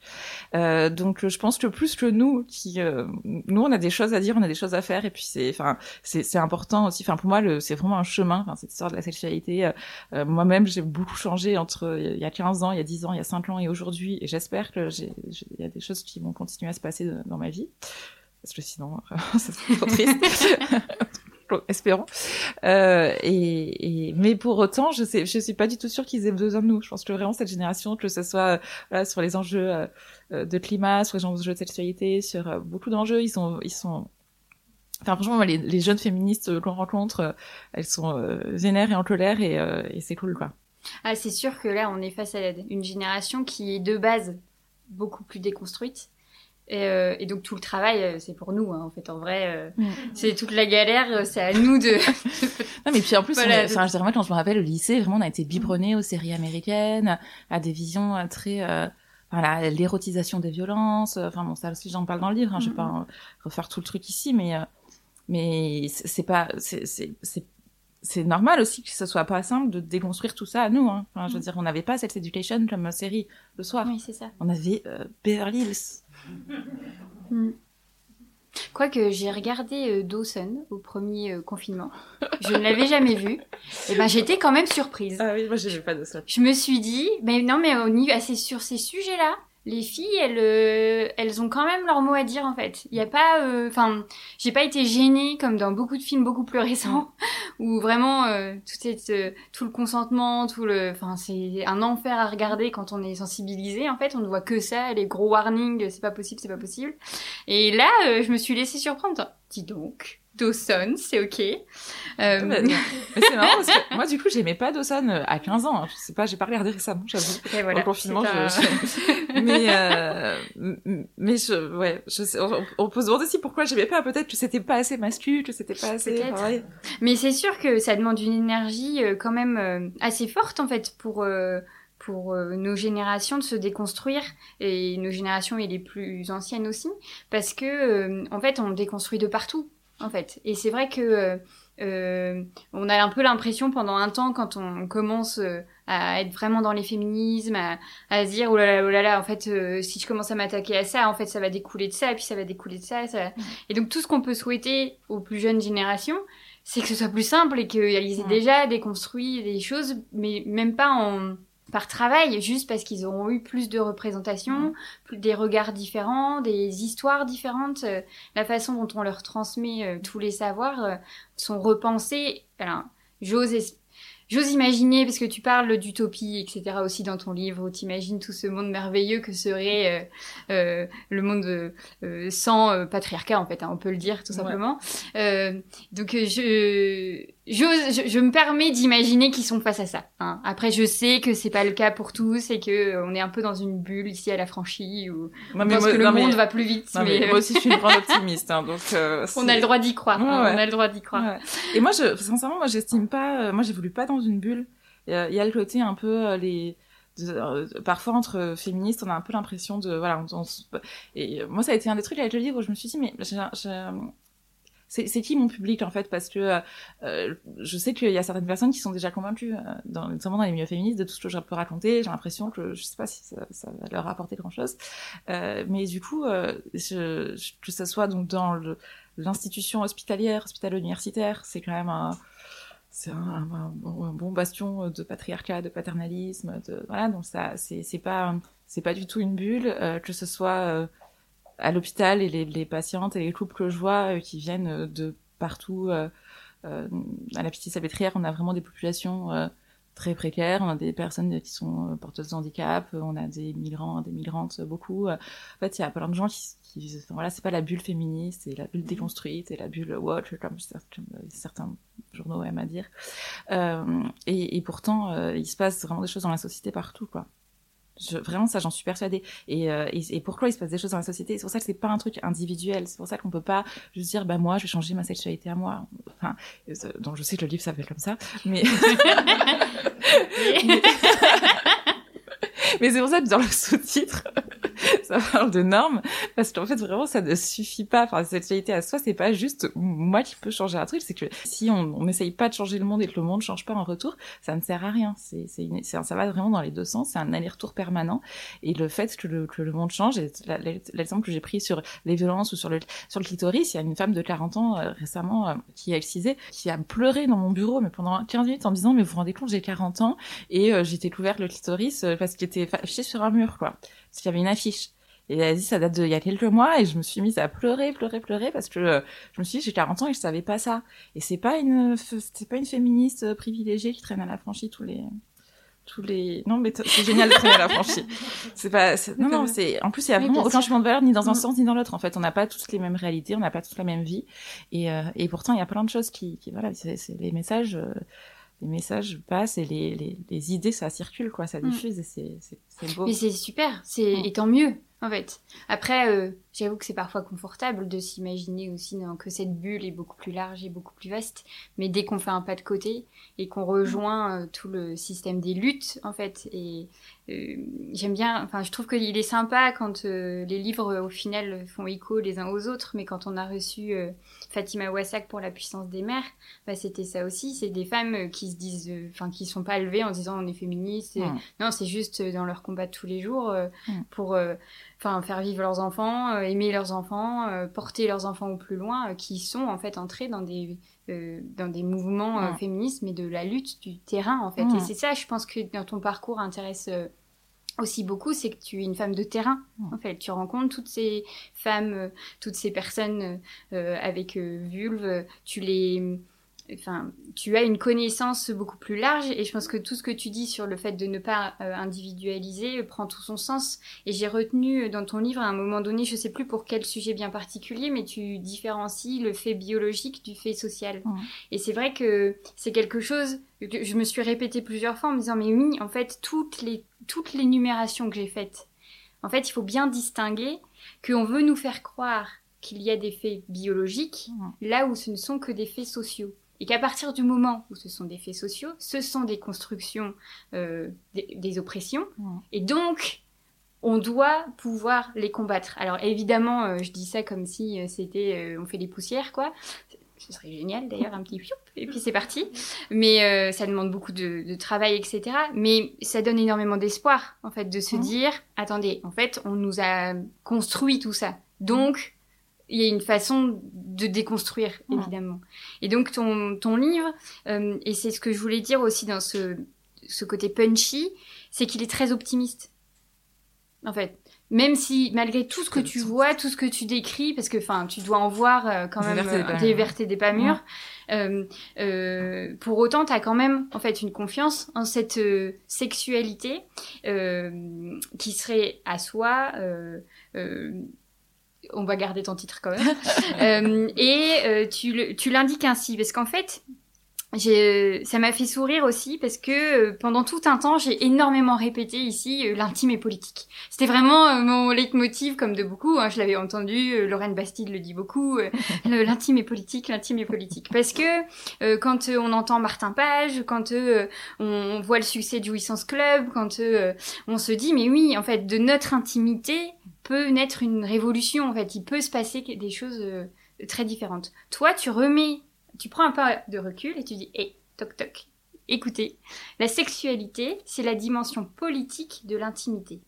Euh, donc je pense que plus que nous, qui euh, nous on a des choses à dire, on a des choses à faire et puis c'est enfin c'est important aussi. Enfin pour moi c'est vraiment un chemin. Enfin cette histoire de la sexualité. Euh, euh Moi-même j'ai beaucoup changé entre il y a 15 ans, il y a 10 ans, il y a 5 ans et aujourd'hui et j'espère que j'ai il y a des choses qui vont continuer à se passer dans ma vie parce que sinon c'est trop triste. espérons. Euh, et, mais pour autant, je sais, je suis pas du tout sûre qu'ils aient besoin de nous. Je pense que vraiment cette génération, que ce soit voilà, sur les enjeux euh, de climat, sur les enjeux de sexualité, sur euh, beaucoup d'enjeux, ils sont, ils sont. Enfin, franchement, les, les jeunes féministes qu'on rencontre, elles sont vénères et en colère, et, et c'est cool, quoi. Ah, c'est sûr que là, on est face à une génération qui est de base beaucoup plus déconstruite et, euh, et, donc tout le travail, euh, c'est pour nous, hein, en fait. En vrai, euh, mm. c'est toute la galère, c'est à nous de. non, mais puis en plus, voilà, enfin, je quand je me rappelle au lycée, vraiment, on a été biberonné aux séries américaines, à des visions très voilà, l'érotisation des violences. Enfin bon, ça aussi j'en parle dans le livre. Hein, Je vais pas refaire tout le truc ici, mais mais c'est pas c'est normal aussi que ce soit pas simple de déconstruire tout ça à nous. Hein. Enfin, je veux dire, on n'avait pas cette Education comme série le soir. Oui, c'est ça. On avait euh, Beverly Hills. Mm. Quoique j'ai regardé euh, Dawson au premier euh, confinement, je ne l'avais jamais vu. Et ben j'étais quand même surprise. Ah oui, moi j'ai vu pas Dawson. Je me suis dit, mais non mais au niveau, assez sur ces sujets-là, les filles, elles, euh, elles ont quand même leur mot à dire en fait. Il y a pas, euh, enfin, j'ai pas été gênée comme dans beaucoup de films beaucoup plus récents où vraiment euh, tout est, tout le consentement, tout le, enfin, c'est un enfer à regarder quand on est sensibilisé. En fait, on ne voit que ça, les gros warnings, c'est pas possible, c'est pas possible. Et là, je me suis laissée surprendre. Dis donc. Dawson, c'est ok. Euh... Mais, mais c'est marrant parce que moi, du coup, j'aimais pas Dawson euh, à 15 ans. Je sais pas, j'ai pas regardé récemment, j'avoue. Voilà, Au confinement, je... mais euh... mais je, ouais, je sais, on, on, peut se demander aussi pourquoi j'aimais pas. Peut-être que c'était pas assez masculin, que c'était pas assez. Mais c'est sûr que ça demande une énergie euh, quand même euh, assez forte en fait pour pour euh, nos générations de se déconstruire et nos générations et les plus anciennes aussi parce que euh, en fait on déconstruit de partout en fait. Et c'est vrai que euh, on a un peu l'impression pendant un temps quand on commence euh, à être vraiment dans les féminismes, à, à se dire oh là là, oh là là, en fait, euh, si je commence à m'attaquer à ça, en fait, ça va découler de ça, et puis ça va découler de ça. ça... Et donc tout ce qu'on peut souhaiter aux plus jeunes générations, c'est que ce soit plus simple et qu'ils aient déjà déconstruit des choses, mais même pas en par travail, juste parce qu'ils auront eu plus de représentations, plus, des regards différents, des histoires différentes, euh, la façon dont on leur transmet euh, tous les savoirs euh, sont repensés. Alors, j'ose J'ose imaginer, parce que tu parles d'utopie, etc. aussi dans ton livre, où tu imagines tout ce monde merveilleux que serait euh, euh, le monde euh, sans patriarcat, en fait, hein, on peut le dire tout simplement. Ouais. donc je, je, je, me permets d'imaginer qu'ils sont face à ça. Hein. Après, je sais que c'est pas le cas pour tous et que on est un peu dans une bulle ici à la franchie où non, on pense moi, que le monde mais, va plus vite. Non, mais... mais... moi aussi, je suis une grande optimiste, hein, donc on a le droit d'y croire. Ouais, hein, on a le droit d'y croire. Et moi, je, sincèrement, moi, j'estime pas. moi, j'ai voulu pas dans une bulle. Il y, a, il y a le côté un peu euh, les de, euh, parfois entre féministes, on a un peu l'impression de voilà. On, on, et moi, ça a été un des trucs avec le livre où je me suis dit mais c'est qui mon public en fait? Parce que euh, je sais qu'il y a certaines personnes qui sont déjà convaincues, euh, dans, notamment dans les milieux féministes, de tout ce que je peux raconter. J'ai l'impression que je sais pas si ça, va leur apporter grand chose, euh, mais du coup, euh, que ce soit donc dans l'institution hospitalière, hospitalo-universitaire, c'est quand même un bon, bastion de patriarcat, de paternalisme, voilà. Donc ça c'est pas du tout une bulle euh, que ce soit euh, à l'hôpital et les, les, patientes et les couples que je vois euh, qui viennent de partout euh, à la petite salpêtrière on a vraiment des populations très précaires on a des personnes qui sont porteuses de handicap on a des migrants des migrantes beaucoup en fait il y a plein de gens qui qui, enfin, voilà, c'est pas la bulle féministe, c'est la bulle déconstruite, c'est la bulle watch, comme, comme certains journaux aiment à dire. Euh, et, et, pourtant, euh, il se passe vraiment des choses dans la société partout, quoi. Je, vraiment, ça, j'en suis persuadée. Et, euh, et, et, pourquoi il se passe des choses dans la société? C'est pour ça que c'est pas un truc individuel. C'est pour ça qu'on peut pas juste dire, bah moi, je vais changer ma sexualité à moi. Enfin, donc je sais que le livre s'appelle comme ça, mais. mais, mais c'est pour ça que dans le sous-titre, ça parle de normes, parce qu'en fait, vraiment, ça ne suffit pas. Enfin, cette sexualité à soi, c'est pas juste moi qui peux changer un truc, c'est que si on n'essaye pas de changer le monde et que le monde change pas en retour, ça ne sert à rien. C'est, ça va vraiment dans les deux sens, c'est un aller-retour permanent. Et le fait que le, que le monde change, l'exemple que j'ai pris sur les violences ou sur le, sur le clitoris, il y a une femme de 40 ans euh, récemment euh, qui a excisé, qui a pleuré dans mon bureau, mais pendant 15 minutes en me disant, mais vous vous rendez compte, j'ai 40 ans et euh, j'ai découvert le clitoris parce qu'il était affiché sur un mur, quoi. Parce qu'il y avait une affiche. Et elle a dit, ça date d'il y a quelques mois, et je me suis mise à pleurer, pleurer, pleurer, parce que euh, je me suis dit, j'ai 40 ans et je savais pas ça. Et c'est pas une, c'est pas une féministe privilégiée qui traîne à la franchie tous les, tous les, non, mais c'est génial de traîner à la franchie. C'est pas, non, non, c'est, en plus, il y a vraiment aucun changement de valeur, ni dans un sens, ni dans l'autre. En fait, on n'a pas toutes les mêmes réalités, on n'a pas toutes la même vie. Et, euh, et pourtant, il y a plein de choses qui, qui voilà, c'est les messages, euh, les messages passent et les, les, les, idées ça circule quoi ça diffuse mm. et c'est beau mais c'est super c'est mm. et tant mieux en fait. Après, euh, j'avoue que c'est parfois confortable de s'imaginer aussi que cette bulle est beaucoup plus large et beaucoup plus vaste. Mais dès qu'on fait un pas de côté et qu'on rejoint euh, tout le système des luttes, en fait, et euh, j'aime bien, enfin, je trouve qu'il est sympa quand les livres, au final, font écho les uns aux autres, mais quand on a reçu Fatima Wassak pour la puissance des mères, bah, c'était ça aussi. C'est des femmes qui se disent, enfin, qui sont pas levées en disant on est féministe. Non, c'est juste dans leur combat de tous les jours pour, enfin, faire vivre leurs enfants, aimer leurs enfants, porter leurs enfants au plus loin, qui sont en fait entrés dans des dans des mouvements féministes, mais de la lutte du terrain en fait. Et c'est ça, je pense que dans ton parcours intéresse aussi beaucoup, c'est que tu es une femme de terrain. En fait, tu rencontres toutes ces femmes, euh, toutes ces personnes euh, avec euh, vulve, tu les, enfin, tu as une connaissance beaucoup plus large. Et je pense que tout ce que tu dis sur le fait de ne pas individualiser prend tout son sens. Et j'ai retenu dans ton livre à un moment donné, je sais plus pour quel sujet bien particulier, mais tu différencies le fait biologique du fait social. Et c'est vrai que c'est quelque chose que je me suis répété plusieurs fois en me disant mais oui, en fait, toutes les toute l'énumération que j'ai faite, en fait, il faut bien distinguer qu'on veut nous faire croire qu'il y a des faits biologiques là où ce ne sont que des faits sociaux. Et qu'à partir du moment où ce sont des faits sociaux, ce sont des constructions, euh, des, oppressions. Et donc, on doit pouvoir les combattre. Alors évidemment, euh, je dis ça comme si euh, c'était, on fait des poussières, quoi ce serait génial d'ailleurs, un petit pioup, et puis c'est parti. Mais euh, ça demande beaucoup de, travail, etc. Mais ça donne énormément d'espoir, en fait, de se mmh. dire, attendez, en fait, on nous a construit tout ça. Donc, il y a une façon de déconstruire, évidemment. Et donc, ton, ton livre, euh, et c'est ce que je voulais dire aussi dans ce, ce côté punchy, c'est qu'il est très optimiste. En fait, même si malgré tout ce que tu vois, tout ce que tu décris, parce que enfin tu dois en voir euh, quand même des vertes et des pas mûres, euh, euh, pour autant tu as quand même en fait une confiance en cette euh, sexualité euh, qui serait à soi. On va garder ton titre quand même. et tu l'indiques ainsi, parce qu'en fait, ça m'a fait sourire aussi parce que euh, pendant tout un temps, j'ai énormément répété ici euh, l'intime et politique. C'était vraiment euh, mon leitmotiv, comme de beaucoup. Hein, je l'avais entendu, Lorraine Bastide le dit beaucoup. l'intime et politique, l'intime et politique. Parce que quand on entend Martin Page, quand on voit le succès du Jouissance Club, quand on se dit mais oui, en fait, de notre intimité peut naître une révolution. En fait, il peut se passer des choses très différentes. Toi, tu remets tu prends un peu de recul et tu dis, hé, toc toc, écoutez, la sexualité, c'est la dimension politique de l'intimité.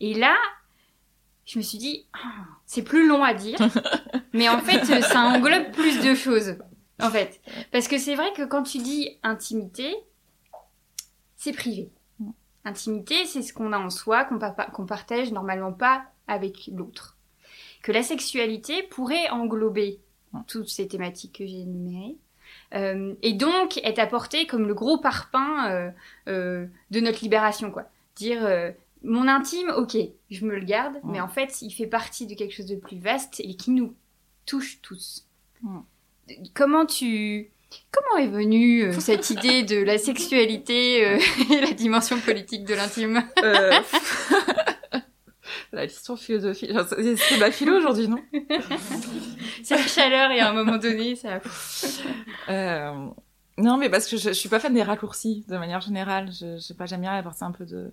Et là, je me suis dit, ah, c'est plus long à dire, mais en fait, ça englobe plus de choses, en fait. Parce que c'est vrai que quand tu dis intimité, c'est privé. Intimité, c'est ce qu'on a en soi, qu'on partage normalement pas avec l'autre. Que la sexualité pourrait englober toutes ces thématiques que j'ai énumérées. Euh, et donc être apporté comme le gros parpaing euh, euh, de notre libération, quoi. Dire mon intime, ok, je me le garde, mais en fait, il fait partie de quelque chose de plus vaste et qui nous touche tous. Comment tu Comment est venue cette idée de la sexualité et la dimension politique de l'intime La question philosophique. C'est ma philo aujourd'hui, non? C'est la chaleur et à un moment donné, ça... euh... Non, mais parce que je, je suis pas fan des raccourcis, de manière générale. Je, je sais pas, j'aime bien apporter un peu de,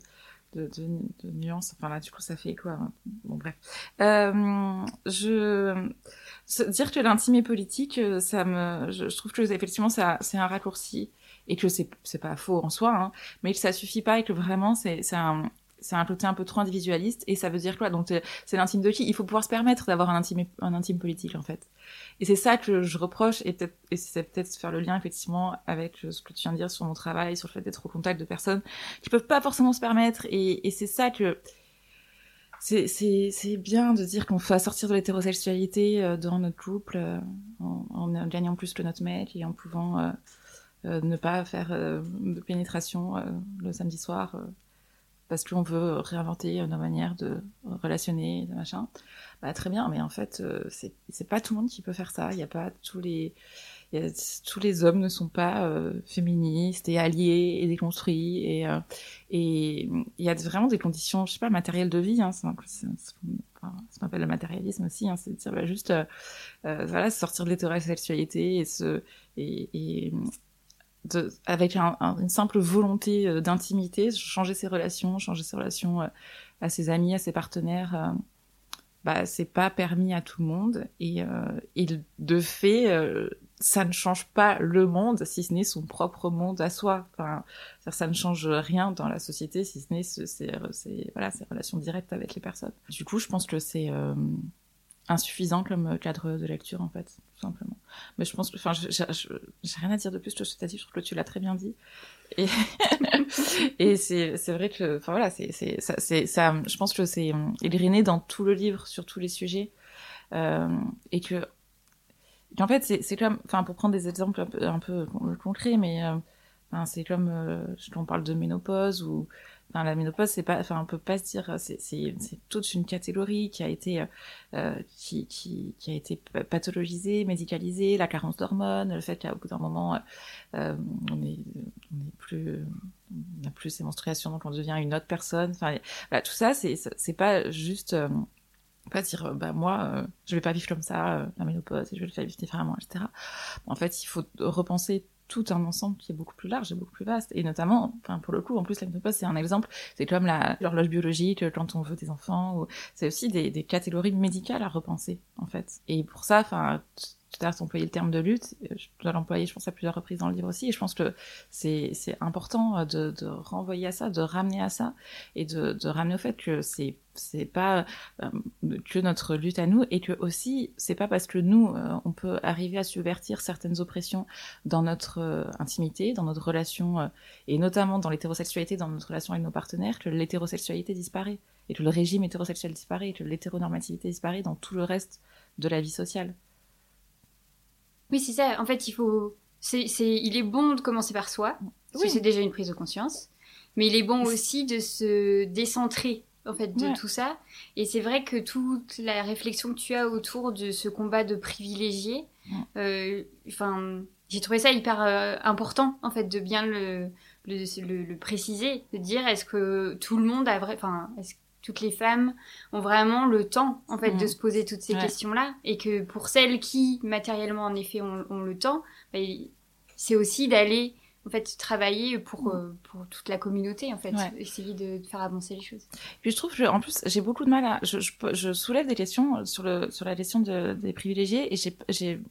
de, de, de nuances. Enfin là, du coup, ça fait quoi hein? Bon, bref. Euh, je... Dire que l'intime est politique, ça me... Je, je trouve que effectivement, c'est un raccourci et que c'est c'est pas faux en soi, hein, mais que ça suffit pas et que vraiment c'est c'est un c'est un côté un peu trop individualiste et ça veut dire quoi? Donc c'est l'intime de qui? Il faut pouvoir se permettre d'avoir un intime un intime politique en fait et c'est ça que je reproche et peut-être et c'est peut-être faire le lien effectivement avec ce que tu viens de dire sur mon travail sur le fait d'être au contact de personnes qui peuvent pas forcément se permettre et, c'est ça que c'est bien de dire qu'on fait sortir de l'hétérosexualité euh, dans notre couple euh, en, gagnant plus que notre mec et en pouvant euh, euh ne pas faire de pénétration le samedi soir parce qu'on veut réinventer nos manières de relationner, de machin. Bah, très bien, mais en fait, c'est c'est pas tout le monde qui peut faire ça. Il y a pas tous les tous les hommes ne sont pas euh, féministes et alliés et déconstruits et euh, et il y a vraiment des conditions je sais pas matérielles de vie hein, ça s'appelle le matérialisme aussi hein, c'est dire bah, juste euh, voilà sortir de l'hétérosexualité et se et, de, avec un, une simple volonté d'intimité changer ses relations changer ses relations à ses amis à ses partenaires bah c'est pas permis à tout le monde et, et de fait ça ne change pas le monde si ce n'est son propre monde à soi. Enfin, ça ne change rien dans la société si ce n'est ces, voilà, ces relations directes avec les personnes. Du coup, je pense que c'est euh, insuffisant comme cadre de lecture, en fait, tout simplement. Mais je pense que, enfin, j'ai rien à dire de plus as dit, je trouve que tu l'as très bien dit. Et, et c'est vrai que, enfin voilà, c'est ça, ça, je pense que c'est égrené dans tout le livre sur tous les sujets. Euh, et que en fait, c'est comme, enfin, pour prendre des exemples un peu, un concrets, mais euh, c'est comme, euh, on parle de ménopause ou, la ménopause, c'est pas, enfin, on peut pas se dire, c'est toute une catégorie qui a été, euh, qui, qui, qui, a été pathologisée, médicalisée, la carence d'hormones, le fait qu'à bout d'un moment, euh, on est, on est plus, on a plus ces menstruations, donc on devient une autre personne. Enfin, voilà, tout ça, c'est, c'est pas juste euh, pas dire euh, bah moi euh, je vais pas vivre comme ça euh, la ménopause je vais le faire vivre différemment etc en fait il faut repenser tout un ensemble qui est beaucoup plus large et beaucoup plus vaste. Et notamment enfin pour le coup en plus la ménopause c'est un exemple. C'est comme l'horloge biologique quand on veut des enfants ou c'est aussi des, des catégories médicales à repenser en fait. Et pour ça enfin tout à l'heure, employé le terme de lutte. Je dois l'employer, je pense, à plusieurs reprises dans le livre aussi. Et je pense que c'est, important de, de renvoyer à ça, de ramener à ça, et de, ramener au fait que c'est, c'est pas euh, que notre lutte à nous, et que aussi, c'est pas parce que nous, euh, on peut arriver à subvertir certaines oppressions dans notre euh, intimité, dans notre relation, et notamment dans l'hétérosexualité, dans notre relation avec nos partenaires, que l'hétérosexualité disparaît, et que le régime hétérosexuel disparaît, et que l'hétéronormativité disparaît dans tout le reste de la vie sociale. Oui, c'est ça. En fait, il faut. C'est, il est bon de commencer par soi, parce que c'est déjà une prise de conscience. Mais il est bon aussi de se décentrer en fait de tout ça. Et c'est vrai que toute la réflexion que tu as autour de ce combat de privilégiés, euh, enfin, j'ai trouvé ça hyper euh, important en fait de bien le le, le, préciser, de dire est-ce que tout le monde a vrai, enfin, est-ce toutes les femmes ont vraiment le temps en fait de mm. se poser toutes ces questions-là. Et que pour celles qui matériellement en effet ont, le temps, bah, c'est aussi d'aller en fait travailler pour mm. euh, pour toute la communauté en fait. Essayer de, faire avancer les choses. Puis je trouve que en plus j'ai beaucoup de mal à je, je, je, soulève des questions sur le sur la question de, des privilégiés et j'ai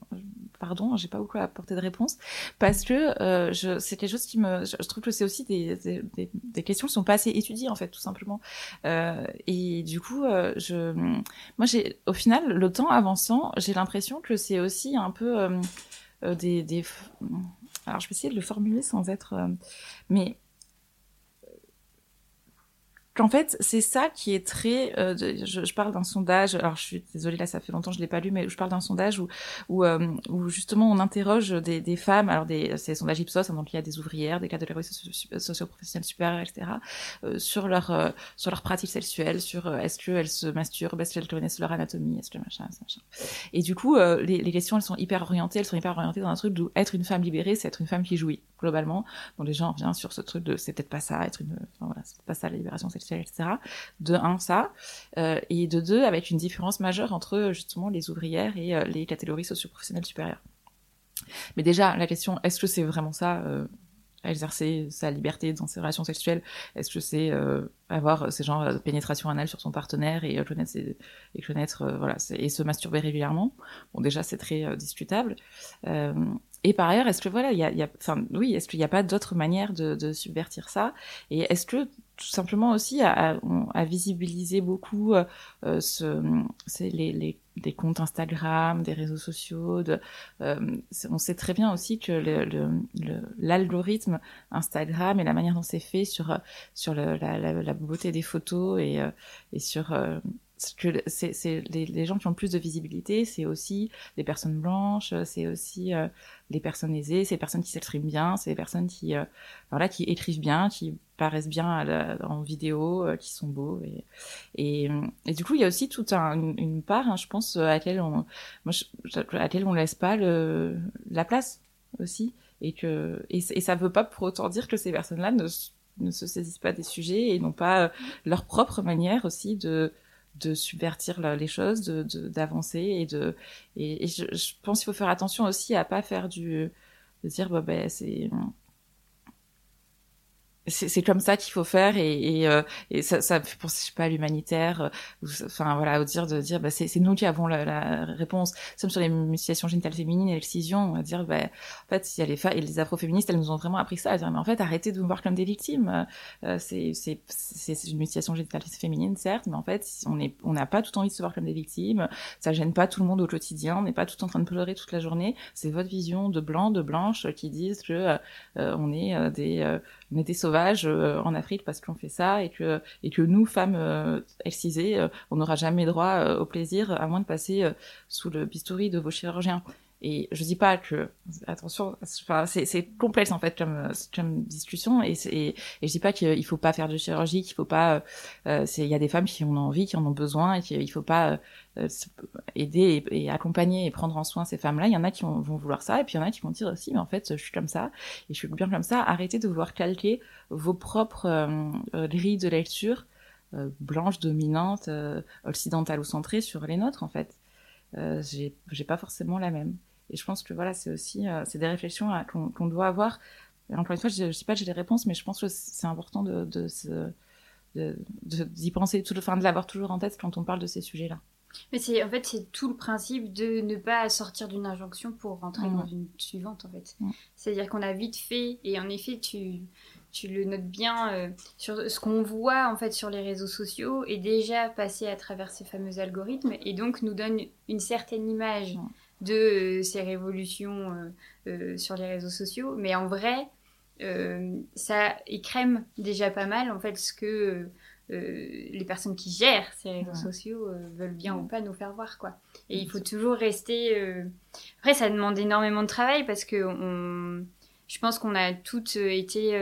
pardon, j'ai pas beaucoup à apporter de réponse parce que euh, c'est quelque chose qui me, je, trouve que c'est aussi des, des, questions qui sont pas assez étudiées en fait, tout simplement. Euh, et du coup, euh, je, moi j'ai, au final, le temps avançant, j'ai l'impression que c'est aussi un peu des, des, alors je vais essayer de le formuler sans être, mais en fait, c'est ça qui est très. Euh, je, parle d'un sondage. Alors, je suis désolée là, ça fait longtemps je l'ai pas lu, mais je parle d'un sondage où euh, justement on interroge des, femmes. Alors, des c'est sondage Ipsos, hein, donc il y a des ouvrières, des catégories socio-professionnelles supérieures, etc. Euh, sur leur sur leur pratique sexuelle, sur est-ce qu'elles se masturbent, est-ce qu'elles connaissent leur anatomie, est-ce que machin, machin. Et du coup, les, questions elles sont hyper orientées. Elles sont hyper orientées dans un truc d'où être une femme libérée, c'est être une femme qui jouit globalement. Donc les gens reviennent sur ce truc de c'est peut-être pas ça, être une, voilà, c'est pas ça la libération sexuelle, etc. De un ça, euh, et de deux avec une différence majeure entre justement les ouvrières et euh, les catégories socioprofessionnelles supérieures. Mais déjà la question est-ce que c'est vraiment ça euh, exercer sa liberté dans ses relations sexuelles? Est-ce que c'est avoir ces genres de pénétration anale sur son partenaire et connaître et connaître voilà et se masturber régulièrement? Bon déjà c'est très discutable. Et par ailleurs, est-ce que voilà, il y a, y oui, est-ce qu'il n'y a pas d'autre manière de, de, subvertir ça? Et est-ce que tout simplement aussi à, à, visibiliser beaucoup euh, ce, c'est les, les, des comptes Instagram, des réseaux sociaux. De, euh, on sait très bien aussi que l'algorithme le, le, Instagram et la manière dont c'est fait sur sur le, la, la, la, beauté des photos et, euh, et sur euh, que c'est, c'est les, les, gens qui ont le plus de visibilité, c'est aussi les personnes blanches, c'est aussi euh, les personnes aisées, c'est les personnes qui s'expriment bien, c'est les personnes qui, euh, voilà, qui écrivent bien, qui paraissent bien en vidéo, qui sont beaux. Et, et, du coup, il y a aussi toute une, part, hein, je pense, à laquelle on, moi, à laquelle on laisse pas la place aussi. Et que et, et ça veut pas pour autant dire que ces personnes-là ne, ne se saisissent pas des sujets et n'ont pas leur propre manière aussi de de subvertir les choses, de d'avancer et de et, je, pense qu'il faut faire attention aussi à pas faire du de dire ben c'est c'est comme ça qu'il faut faire et, et, euh, et ça, ça penser je sais pas l'humanitaire euh, enfin voilà au dire de dire bah, c'est nous qui avons la, la réponse. Sommes sur les mutilations génitales féminines et l'excision on va dire bah, en fait il y a les et les afroféministes elles nous ont vraiment appris ça. À dire mais en fait arrêtez de nous voir comme des victimes. Euh, c'est une mutilation génitale féminine certes mais en fait on est on n'a pas tout envie de se voir comme des victimes. Ça gêne pas tout le monde au quotidien. On n'est pas tout en train de pleurer toute la journée. C'est votre vision de blanc de blanche qui disent que on est des on était sauvages euh, en Afrique parce qu'on fait ça et que et que nous femmes euh, excisées euh, on n'aura jamais droit au plaisir à moins de passer sous le bistouri de vos chirurgiens et je dis pas que attention, c'est complexe en fait comme comme discussion et, et, et je dis pas qu'il faut pas faire de chirurgie, qu'il faut pas. Euh, il y a des femmes qui en ont envie, qui en ont besoin et qu'il faut pas euh, aider et, accompagner et prendre en soin ces femmes-là. Il y en a qui vont, vouloir ça et puis il y en a qui vont dire aussi mais en fait je suis comme ça et je suis bien comme ça. Arrêtez de vouloir calquer vos propres euh, grilles de lecture euh, blanches, dominantes, occidentales ou centrées sur les nôtres en fait. Euh, j'ai pas forcément la même. Et je pense que voilà, c'est aussi euh, c'est des réflexions euh, qu'on doit avoir. Et encore une fois, je, ne sais pas, j'ai les réponses, mais je pense que c'est important de, de, d'y penser, tout, enfin, de l'avoir toujours en tête quand on parle de ces sujets-là. Mais c'est en fait c'est tout le principe de ne pas sortir d'une injonction pour rentrer dans une suivante en fait. C'est-à-dire qu'on a vite fait et en effet tu tu le notes bien euh, sur ce qu'on voit en fait sur les réseaux sociaux est déjà passé à travers ces fameux algorithmes et donc nous donne une certaine image de euh, ces révolutions euh, sur les réseaux sociaux. Mais en vrai, ça écrème déjà pas mal en fait ce que les personnes qui gèrent ces réseaux sociaux veulent bien ou pas nous faire voir quoi. Et il faut toujours rester. Après, ça demande énormément de travail parce que on... je pense qu'on a toutes été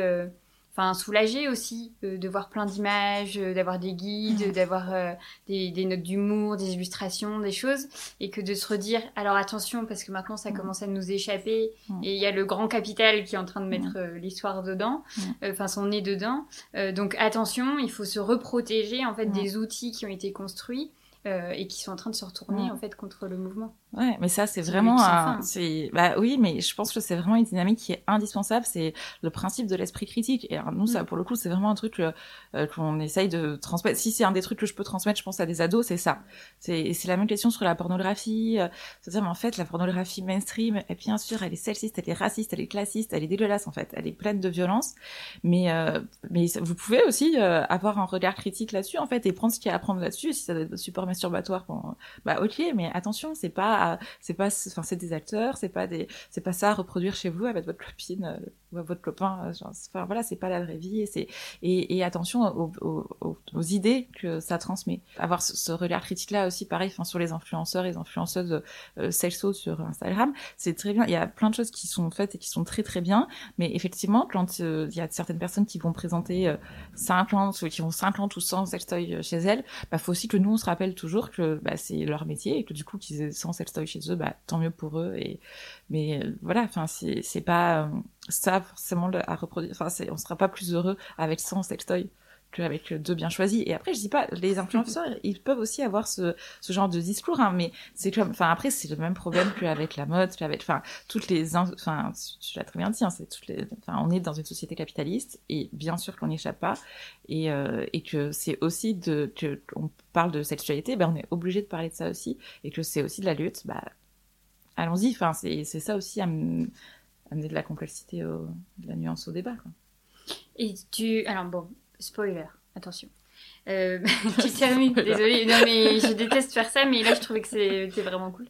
enfin soulagé aussi euh, de voir plein d'images, euh, d'avoir des guides, d'avoir euh, des, des, notes d'humour, des illustrations, des choses, et que de se redire alors attention parce que maintenant ça commence à nous échapper et il y a le grand capital qui est en train de mettre l'histoire dedans, enfin son nez dedans, donc attention, il faut se reprotéger en fait des outils qui ont été construits et qui sont en train de se retourner en fait contre le mouvement. Ouais, mais ça c'est vraiment un, c'est bah oui, mais je pense que c'est vraiment une dynamique qui est indispensable, c'est le principe de l'esprit critique et nous ça mm. pour le coup, c'est vraiment un truc euh, qu'on essaye de transmettre. Si c'est un des trucs que je peux transmettre, je pense à des ados, c'est ça. C'est c'est la même question sur la pornographie, euh, c'est-à-dire mais en fait la pornographie mainstream, et bien sûr, elle est sexiste, elle est raciste, elle est classiste, elle est dégueulasse en fait, elle est pleine de violence, mais euh, mais vous pouvez aussi avoir un regard critique là-dessus en fait et prendre ce qu'il y a à prendre là-dessus si ça doit être support masturbatoire bon, bah OK, mais attention, c'est pas c'est pas, enfin, c'est des acteurs, c'est pas des, c'est pas ça à reproduire chez vous avec votre copine euh, ou votre copain. Euh, enfin, voilà, c'est pas la vraie vie et c'est, et, attention aux, idées que ça transmet. Avoir ce, regard critique-là aussi, pareil, enfin, sur les influenceurs et les influenceuses euh, sur Instagram, c'est très bien. Il y a plein de choses qui sont faites et qui sont très très bien, mais effectivement, quand euh, il y a certaines personnes qui vont présenter 50 ou qui ont 50 ou 100 sextoys chez elles, bah, faut aussi que nous on se rappelle toujours que bah, c'est leur métier et que du coup qu'ils aient 100 sextoys chez eux, bah, tant mieux pour eux. Et mais euh, voilà, enfin c'est pas euh, ça forcément à reproduire. Enfin on sera pas plus heureux avec 100 sextoys qu'avec deux bien choisis. Et après, je dis pas, les influenceurs, ils peuvent aussi avoir ce, ce genre de discours, hein, mais c'est comme, enfin après, c'est le même problème qu'avec la mode, qu'avec, enfin, toutes les, enfin, tu l'as très bien dit, hein, c'est toutes les, enfin, on est dans une société capitaliste et bien sûr qu'on n'y échappe pas et, euh, et que c'est aussi de, que on parle de sexualité, ben on est obligé de parler de ça aussi et que c'est aussi de la lutte, bah allons-y. Enfin, c'est ça aussi amener de la complexité, au, de la nuance au débat. Quoi. Et tu, alors bon, spoiler, attention. Euh, tu termines, désolée, non mais je déteste faire ça, mais là je trouvais que c'était vraiment cool.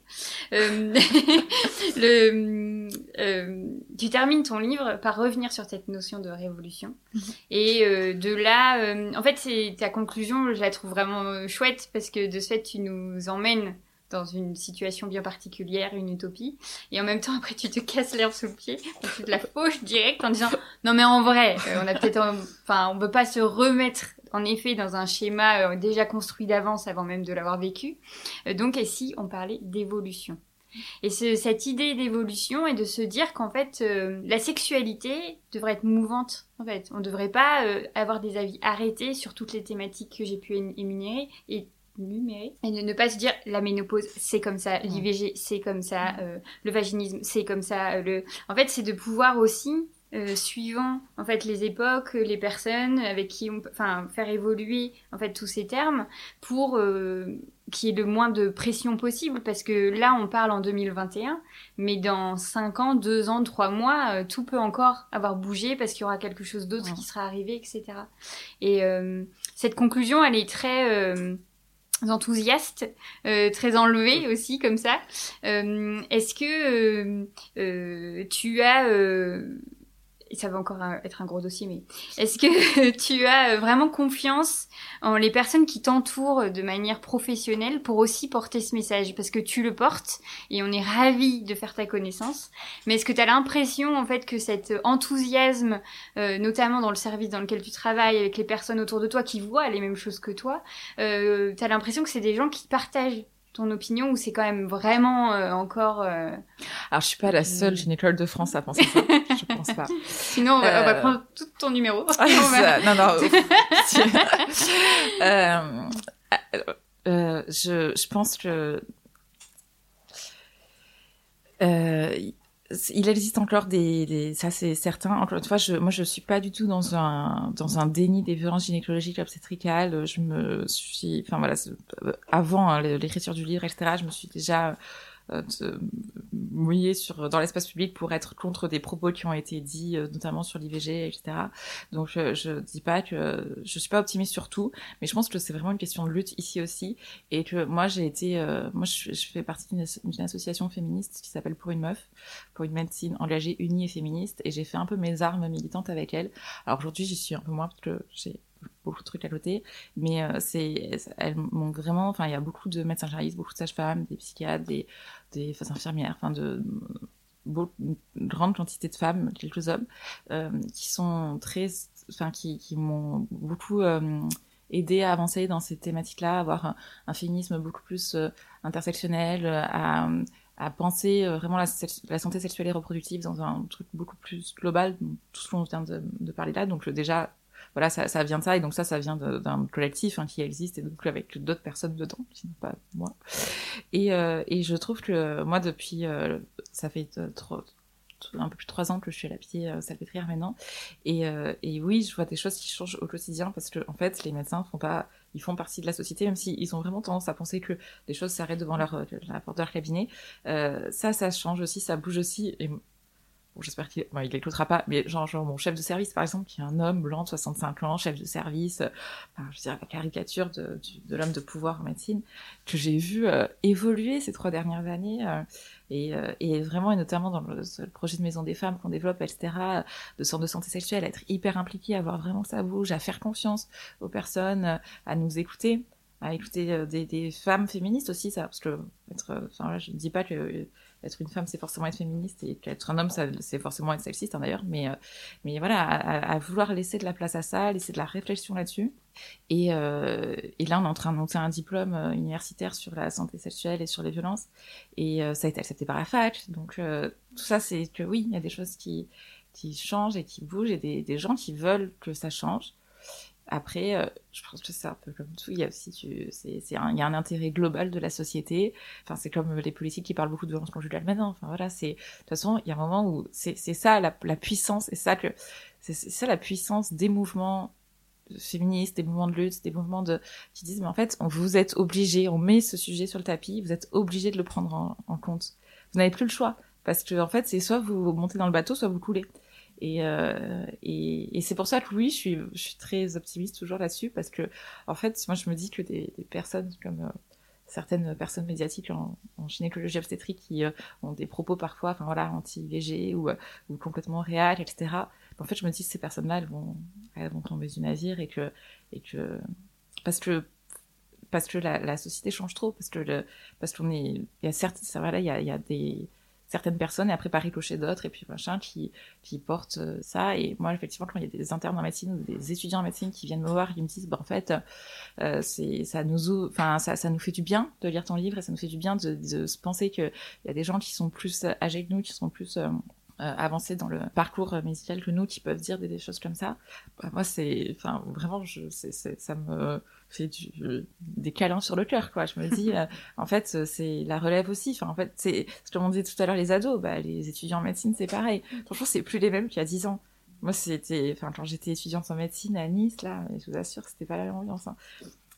Euh, le, euh, tu termines ton livre par revenir sur cette notion de révolution. Mhm. Et euh, de là, en fait, c'est ta conclusion, je la trouve vraiment chouette parce que de ce fait, tu nous emmènes dans une situation bien particulière, une utopie, et en même temps après tu te casses l'herbe sous le pied, tu te la fauches direct en disant non mais en vrai, euh, on a peut-être, enfin on peut pas se remettre en effet dans un schéma euh, déjà construit d'avance avant même de l'avoir vécu. Euh, donc et si on parlait d'évolution? Et cette idée d'évolution est de se dire qu'en fait la sexualité devrait être mouvante en fait. On ne devrait pas avoir des avis arrêtés sur toutes les thématiques que j'ai pu énumérer et et ne, pas se dire la ménopause c'est comme ça, l'IVG c'est comme ça, euh, le vaginisme c'est comme ça. Euh, le... En fait, c'est de pouvoir aussi, euh, suivant en fait les époques, les personnes avec qui on, enfin, faire évoluer en fait tous ces termes pour qu'il y ait le moins de pression possible. Parce que là on parle en 2021 mais dans 5 ans, 2 ans, 3 mois tout peut encore avoir bougé parce qu'il y aura quelque chose d'autre qui sera arrivé etc et cette conclusion elle est très enthousiastes, euh, très enlevés aussi comme ça. Euh, est-ce que euh, tu as ça va encore être un gros dossier, mais est-ce que tu as euh, vraiment confiance en les personnes qui t'entourent de manière professionnelle pour aussi porter ce message? Parce que tu le portes et on est ravis de faire ta connaissance. Mais est-ce que tu as l'impression en fait que cet enthousiasme, euh, notamment dans le service dans lequel tu travailles, avec les personnes autour de toi qui voient les mêmes choses que toi, euh, tu as l'impression que c'est des gens qui partagent ton opinion ou c'est quand même vraiment euh, encore. Euh, Alors je suis pas la seule gynécologue de France à penser ça. je pense pas. Sinon on va, euh, prendre tout ton numéro. non non. je je pense que il existe encore des, des ça c'est certain. Encore une fois, je, moi je suis pas du tout dans un dans un déni des violences gynécologiques obstétricales. Je me suis, enfin voilà, avant hein, l'écriture du livre, etc. Je me suis déjà euh, mouiller sur dans l'espace public pour être contre des propos qui ont été dits, euh, notamment sur l'IVG, etc. Donc je, je dis pas que je suis pas optimiste sur tout, mais je pense que c'est vraiment une question de lutte ici aussi, et que moi j'ai été, euh, moi je, je, fais partie d'une association féministe qui s'appelle Pour une meuf, pour une médecine engagée, unie et féministe, et j'ai fait un peu mes armes militantes avec elle. Alors aujourd'hui j'y suis un peu moins parce que j'ai beaucoup de trucs à côté, mais euh, c'est elles m'ont vraiment, enfin il y a beaucoup de médecins généralistes, beaucoup de sages-femmes, des psychiatres, des, infirmières, enfin de une grande quantité de femmes, quelques hommes, euh, qui sont très, enfin qui, m'ont beaucoup euh, aidé à avancer dans ces thématiques-là, à avoir un, féminisme beaucoup plus intersectionnel, à penser vraiment la, la, santé sexuelle et reproductive dans un truc beaucoup plus global, tout ce qu'on vient de, de, parler là. Donc déjà voilà, ça, ça, vient de ça, et donc ça, ça vient d'un collectif hein, qui existe, et donc avec d'autres personnes dedans, sinon pas moi. Et, euh, et je trouve que moi, depuis, euh, ça fait un peu plus de trois ans que je suis à la pied euh, salpêtrière maintenant, et, euh, et oui, je vois des choses qui changent au quotidien, parce que en fait, les médecins font pas ils font partie de la société, même s'ils ont vraiment tendance à penser que les choses s'arrêtent devant leur, la porte de leur cabinet. Euh, ça, ça change aussi, ça bouge aussi. Et j'espère qu'il bon, il écoutera pas, mais genre, mon chef de service, par exemple, qui est un homme blanc de 65 ans, chef de service, euh, je dirais la caricature de, l'homme de pouvoir en médecine, que j'ai vu euh, évoluer ces trois dernières années, euh, et, vraiment, et notamment dans le, projet de Maison des Femmes qu'on développe, etc., de centre de santé sexuelle, être hyper impliqué, à voir vraiment ça bouge, à faire confiance aux personnes, à nous écouter à écouter des, femmes féministes aussi ça parce que je ne dis pas que être une femme, c'est forcément être féministe, et être un homme, c'est forcément être sexiste, hein, d'ailleurs. Mais, euh, mais voilà, à, vouloir laisser de la place à ça, laisser de la réflexion là-dessus. Et, euh, là, on est en train de monter un diplôme euh, universitaire sur la santé sexuelle et sur les violences. Et ça a été accepté par la fac. Donc, tout ça, c'est que oui, il y a des choses qui, qui changent et qui bougent, et des, des gens qui veulent que ça change. Après, euh, je pense que c'est un peu comme tout. Il y a aussi, tu, c'est, c'est un, il y a un intérêt global de la société. Enfin, c'est comme les politiques qui parlent beaucoup de violence conjugale maintenant. Enfin voilà, c'est de toute façon, il y a un moment où c'est, c'est ça la, puissance, et ça que c'est, c'est ça la puissance des mouvements féministes, des mouvements de lutte, des mouvements de qui disent mais en fait, on, vous êtes obligé, on met ce sujet sur le tapis, vous êtes obligé de le prendre en, en compte. Vous n'avez plus le choix parce que en fait, c'est soit vous montez dans le bateau, soit vous coulez. Et, euh, et, et c'est pour ça que oui, je suis, je suis très optimiste toujours là-dessus parce que, en fait, moi je me dis que des, des personnes comme euh, certaines personnes médiatiques en, en gynécologie obstétrique qui euh, ont des propos parfois, enfin voilà, anti-VG ou, euh, ou complètement réels, etc. En fait, je me dis que ces personnes-là, elles vont, elles vont tomber du navire et que, et que, parce que parce que la, la société change trop, parce que parce qu'on est, il y a certes, ça va là, il y a, il y a des certaines personnes et après par ricochet d'autres et puis machin qui qui portent euh, ça. Et moi effectivement quand il y a des internes en médecine ou des étudiants en médecine qui viennent me voir qui me disent bah en fait euh, c'est ça nous enfin ça ça nous fait du bien de lire ton livre et ça nous fait du bien de, de se penser que il y a des gens qui sont plus âgés que nous qui sont plus euh, avancés dans le parcours médical que nous qui peuvent dire des, des choses comme ça. Bah, moi c'est enfin vraiment je c'est ça me fait du, des câlins sur le cœur quoi. Je me dis euh, en fait c'est la relève aussi. Enfin en fait c'est ce que on disait tout à l'heure les ados. Bah les étudiants en médecine c'est pareil. Franchement c'est plus les mêmes qu'il y a dix ans. Moi c'était enfin quand j'étais étudiante en médecine à Nice là je vous assure c'était pas la même ambiance hein.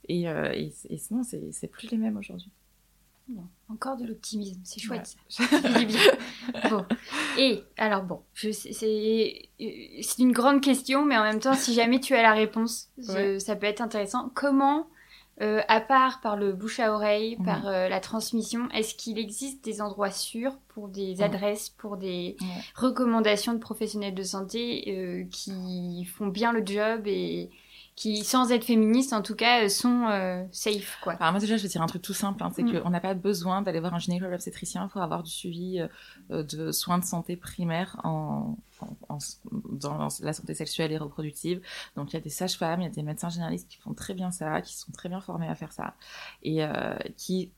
et, euh, et, et sinon c'est c'est plus les mêmes aujourd'hui encore de l'optimisme, c'est chouette ça. bon. Et alors bon, c'est c'est une grande question, mais en même temps, si jamais tu as la réponse, ouais. ça peut être intéressant. Comment, euh, à part par le bouche à oreille, mmh. par euh, la transmission, est-ce qu'il existe des endroits sûrs pour des mmh. adresses, pour des mmh. recommandations de professionnels de santé euh, qui font bien le job et qui, sans être féministes, en tout cas, euh, sont euh, safe, quoi. Alors moi déjà, je vais dire un truc tout simple, hein, c'est mm. qu'on n'a pas besoin d'aller voir un gynécologue obstétricien pour avoir du suivi euh, de soins de santé primaires en, en, en, dans la santé sexuelle et reproductive. Donc il y a des sages-femmes, il y a des médecins généralistes qui font très bien ça, qui sont très bien formés à faire ça, et euh, qui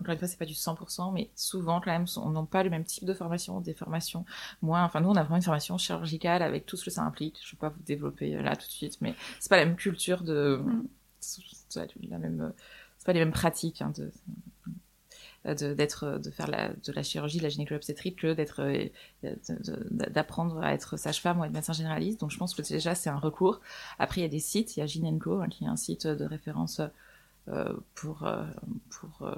encore une fois, c'est pas du 100%, mais souvent, quand même, on n'a pas le même type de formation, des formations moins, enfin, nous, on a vraiment une formation chirurgicale avec tout ce que ça implique. Je ne vais pas vous développer euh, là tout de suite, mais c'est pas la même culture de, mm. la même, c'est pas les mêmes pratiques, hein, de, d'être de faire la, de la chirurgie de la gynécologie obstétrique que d'être euh, d'apprendre à être sage-femme ou être médecin généraliste donc je pense que déjà c'est un recours après il y a des sites il y a Gynenco hein, qui est un site de référence euh, pour euh, pour euh,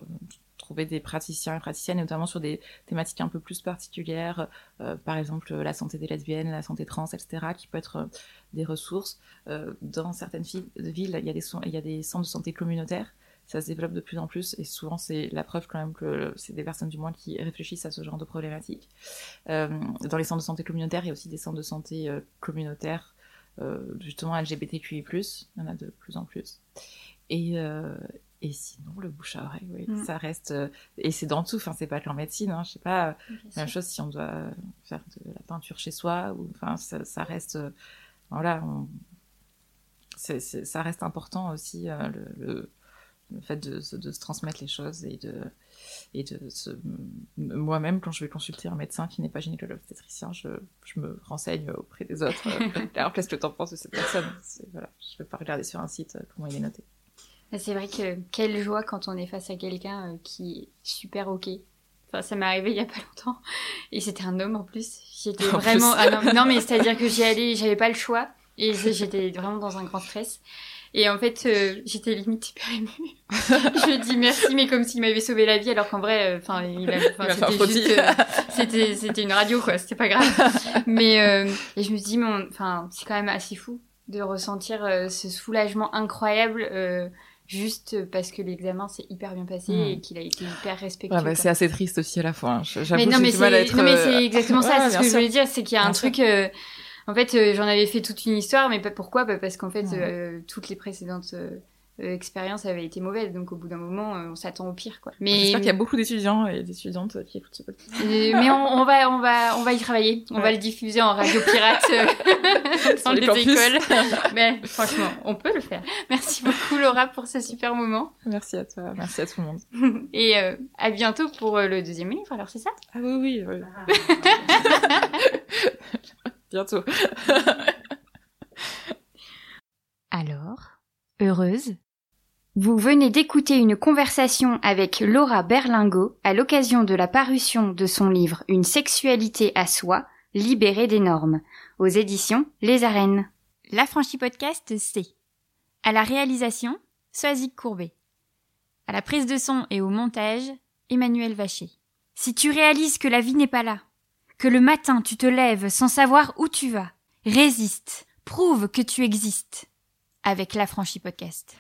trouver des praticiens et praticiennes, notamment sur des thématiques un peu plus particulières, euh, par exemple la santé des lesbiennes, la santé trans, etc., qui peut être euh, des ressources. Euh, dans certaines villes, il y, a des centres de santé communautaires, ça se développe de plus en plus, et souvent c'est la preuve quand même que c'est des personnes du moins qui réfléchissent à ce genre de problématiques. Dans les centres de santé communautaires, il y a aussi des centres de santé communautaires, justement LGBTQI+, il y en a de plus en plus. Et, et sinon, le bouche à oreille, oui, mm. ça reste. Euh, et c'est dans tout, enfin, c'est pas qu'en médecine, hein, je sais pas. Bien même chose si on doit faire de la peinture chez soi, ou enfin, ça, ça reste. Euh, voilà, on, ça reste important aussi, euh, le, le, le, fait de, de, de, se transmettre les choses et de. Et de se... moi-même, quand je vais consulter un médecin qui n'est pas gynécologue obstétricien, je, je me renseigne auprès des autres. Alors, qu'est-ce que tu en penses de cette personne? Voilà, Je ne vais pas regarder sur un site comment il est noté. C'est vrai que quelle joie quand on est face à quelqu'un euh, qui est super ok. Enfin, ça m'est arrivé il y a pas longtemps et c'était un homme en plus. J'étais vraiment ah, non, non, mais c'est-à-dire que j'y allais, j'avais pas le choix et j'étais vraiment dans un grand stress. Et en fait, euh, j'étais limite super émue. je lui dis merci, mais comme s'il m'avait sauvé la vie, alors qu'en vrai, euh, enfin, il a, c'était juste, euh, c'était, c'était une radio, quoi, c'était pas grave. mais, euh, et je me dis, enfin, c'est quand même assez fou de ressentir ce soulagement incroyable, juste parce que l'examen s'est hyper bien passé mmh. et qu'il a été hyper respectueux. Ouais, bah, c'est assez triste aussi à la fois. Hein. Mais non, mais c'est, non, mais c'est exactement ça. Ouais, c'est ce que sûr. je voulais dire, c'est qu'il y a bien un sûr. truc. Euh, en fait, euh, j'en avais fait toute une histoire, mais pas pourquoi bah, Parce qu'en fait, mmh. euh, toutes les précédentes euh, expérience avait été mauvaise. Donc au bout d'un moment, euh, on s'attend au pire, quoi. Mais j'espère qu'il y a beaucoup d'étudiants et d'étudiantes qui écoutent ce podcast. Euh, mais on, on, va, on va, on va y travailler. On ouais. va le diffuser en radio pirate dans les, les écoles. mais franchement, on peut le faire. Merci beaucoup Laura pour ce super moment. Merci à toi. Merci à tout le monde. et euh, à bientôt pour le deuxième livre. Alors c'est ça? Ah oui, oui. oui. Ah. bientôt. Alors, heureuse vous venez d'écouter une conversation avec Laura Berlingot à l'occasion de la parution de son livre Une sexualité à soi, libérée des normes, aux éditions Les Arènes. La franchise podcast, c'est à la réalisation, Soazic Courbet. À la prise de son et au montage, Emmanuel Vacher. Si tu réalises que la vie n'est pas là, que le matin tu te lèves sans savoir où tu vas, résiste, prouve que tu existes avec la franchise podcast.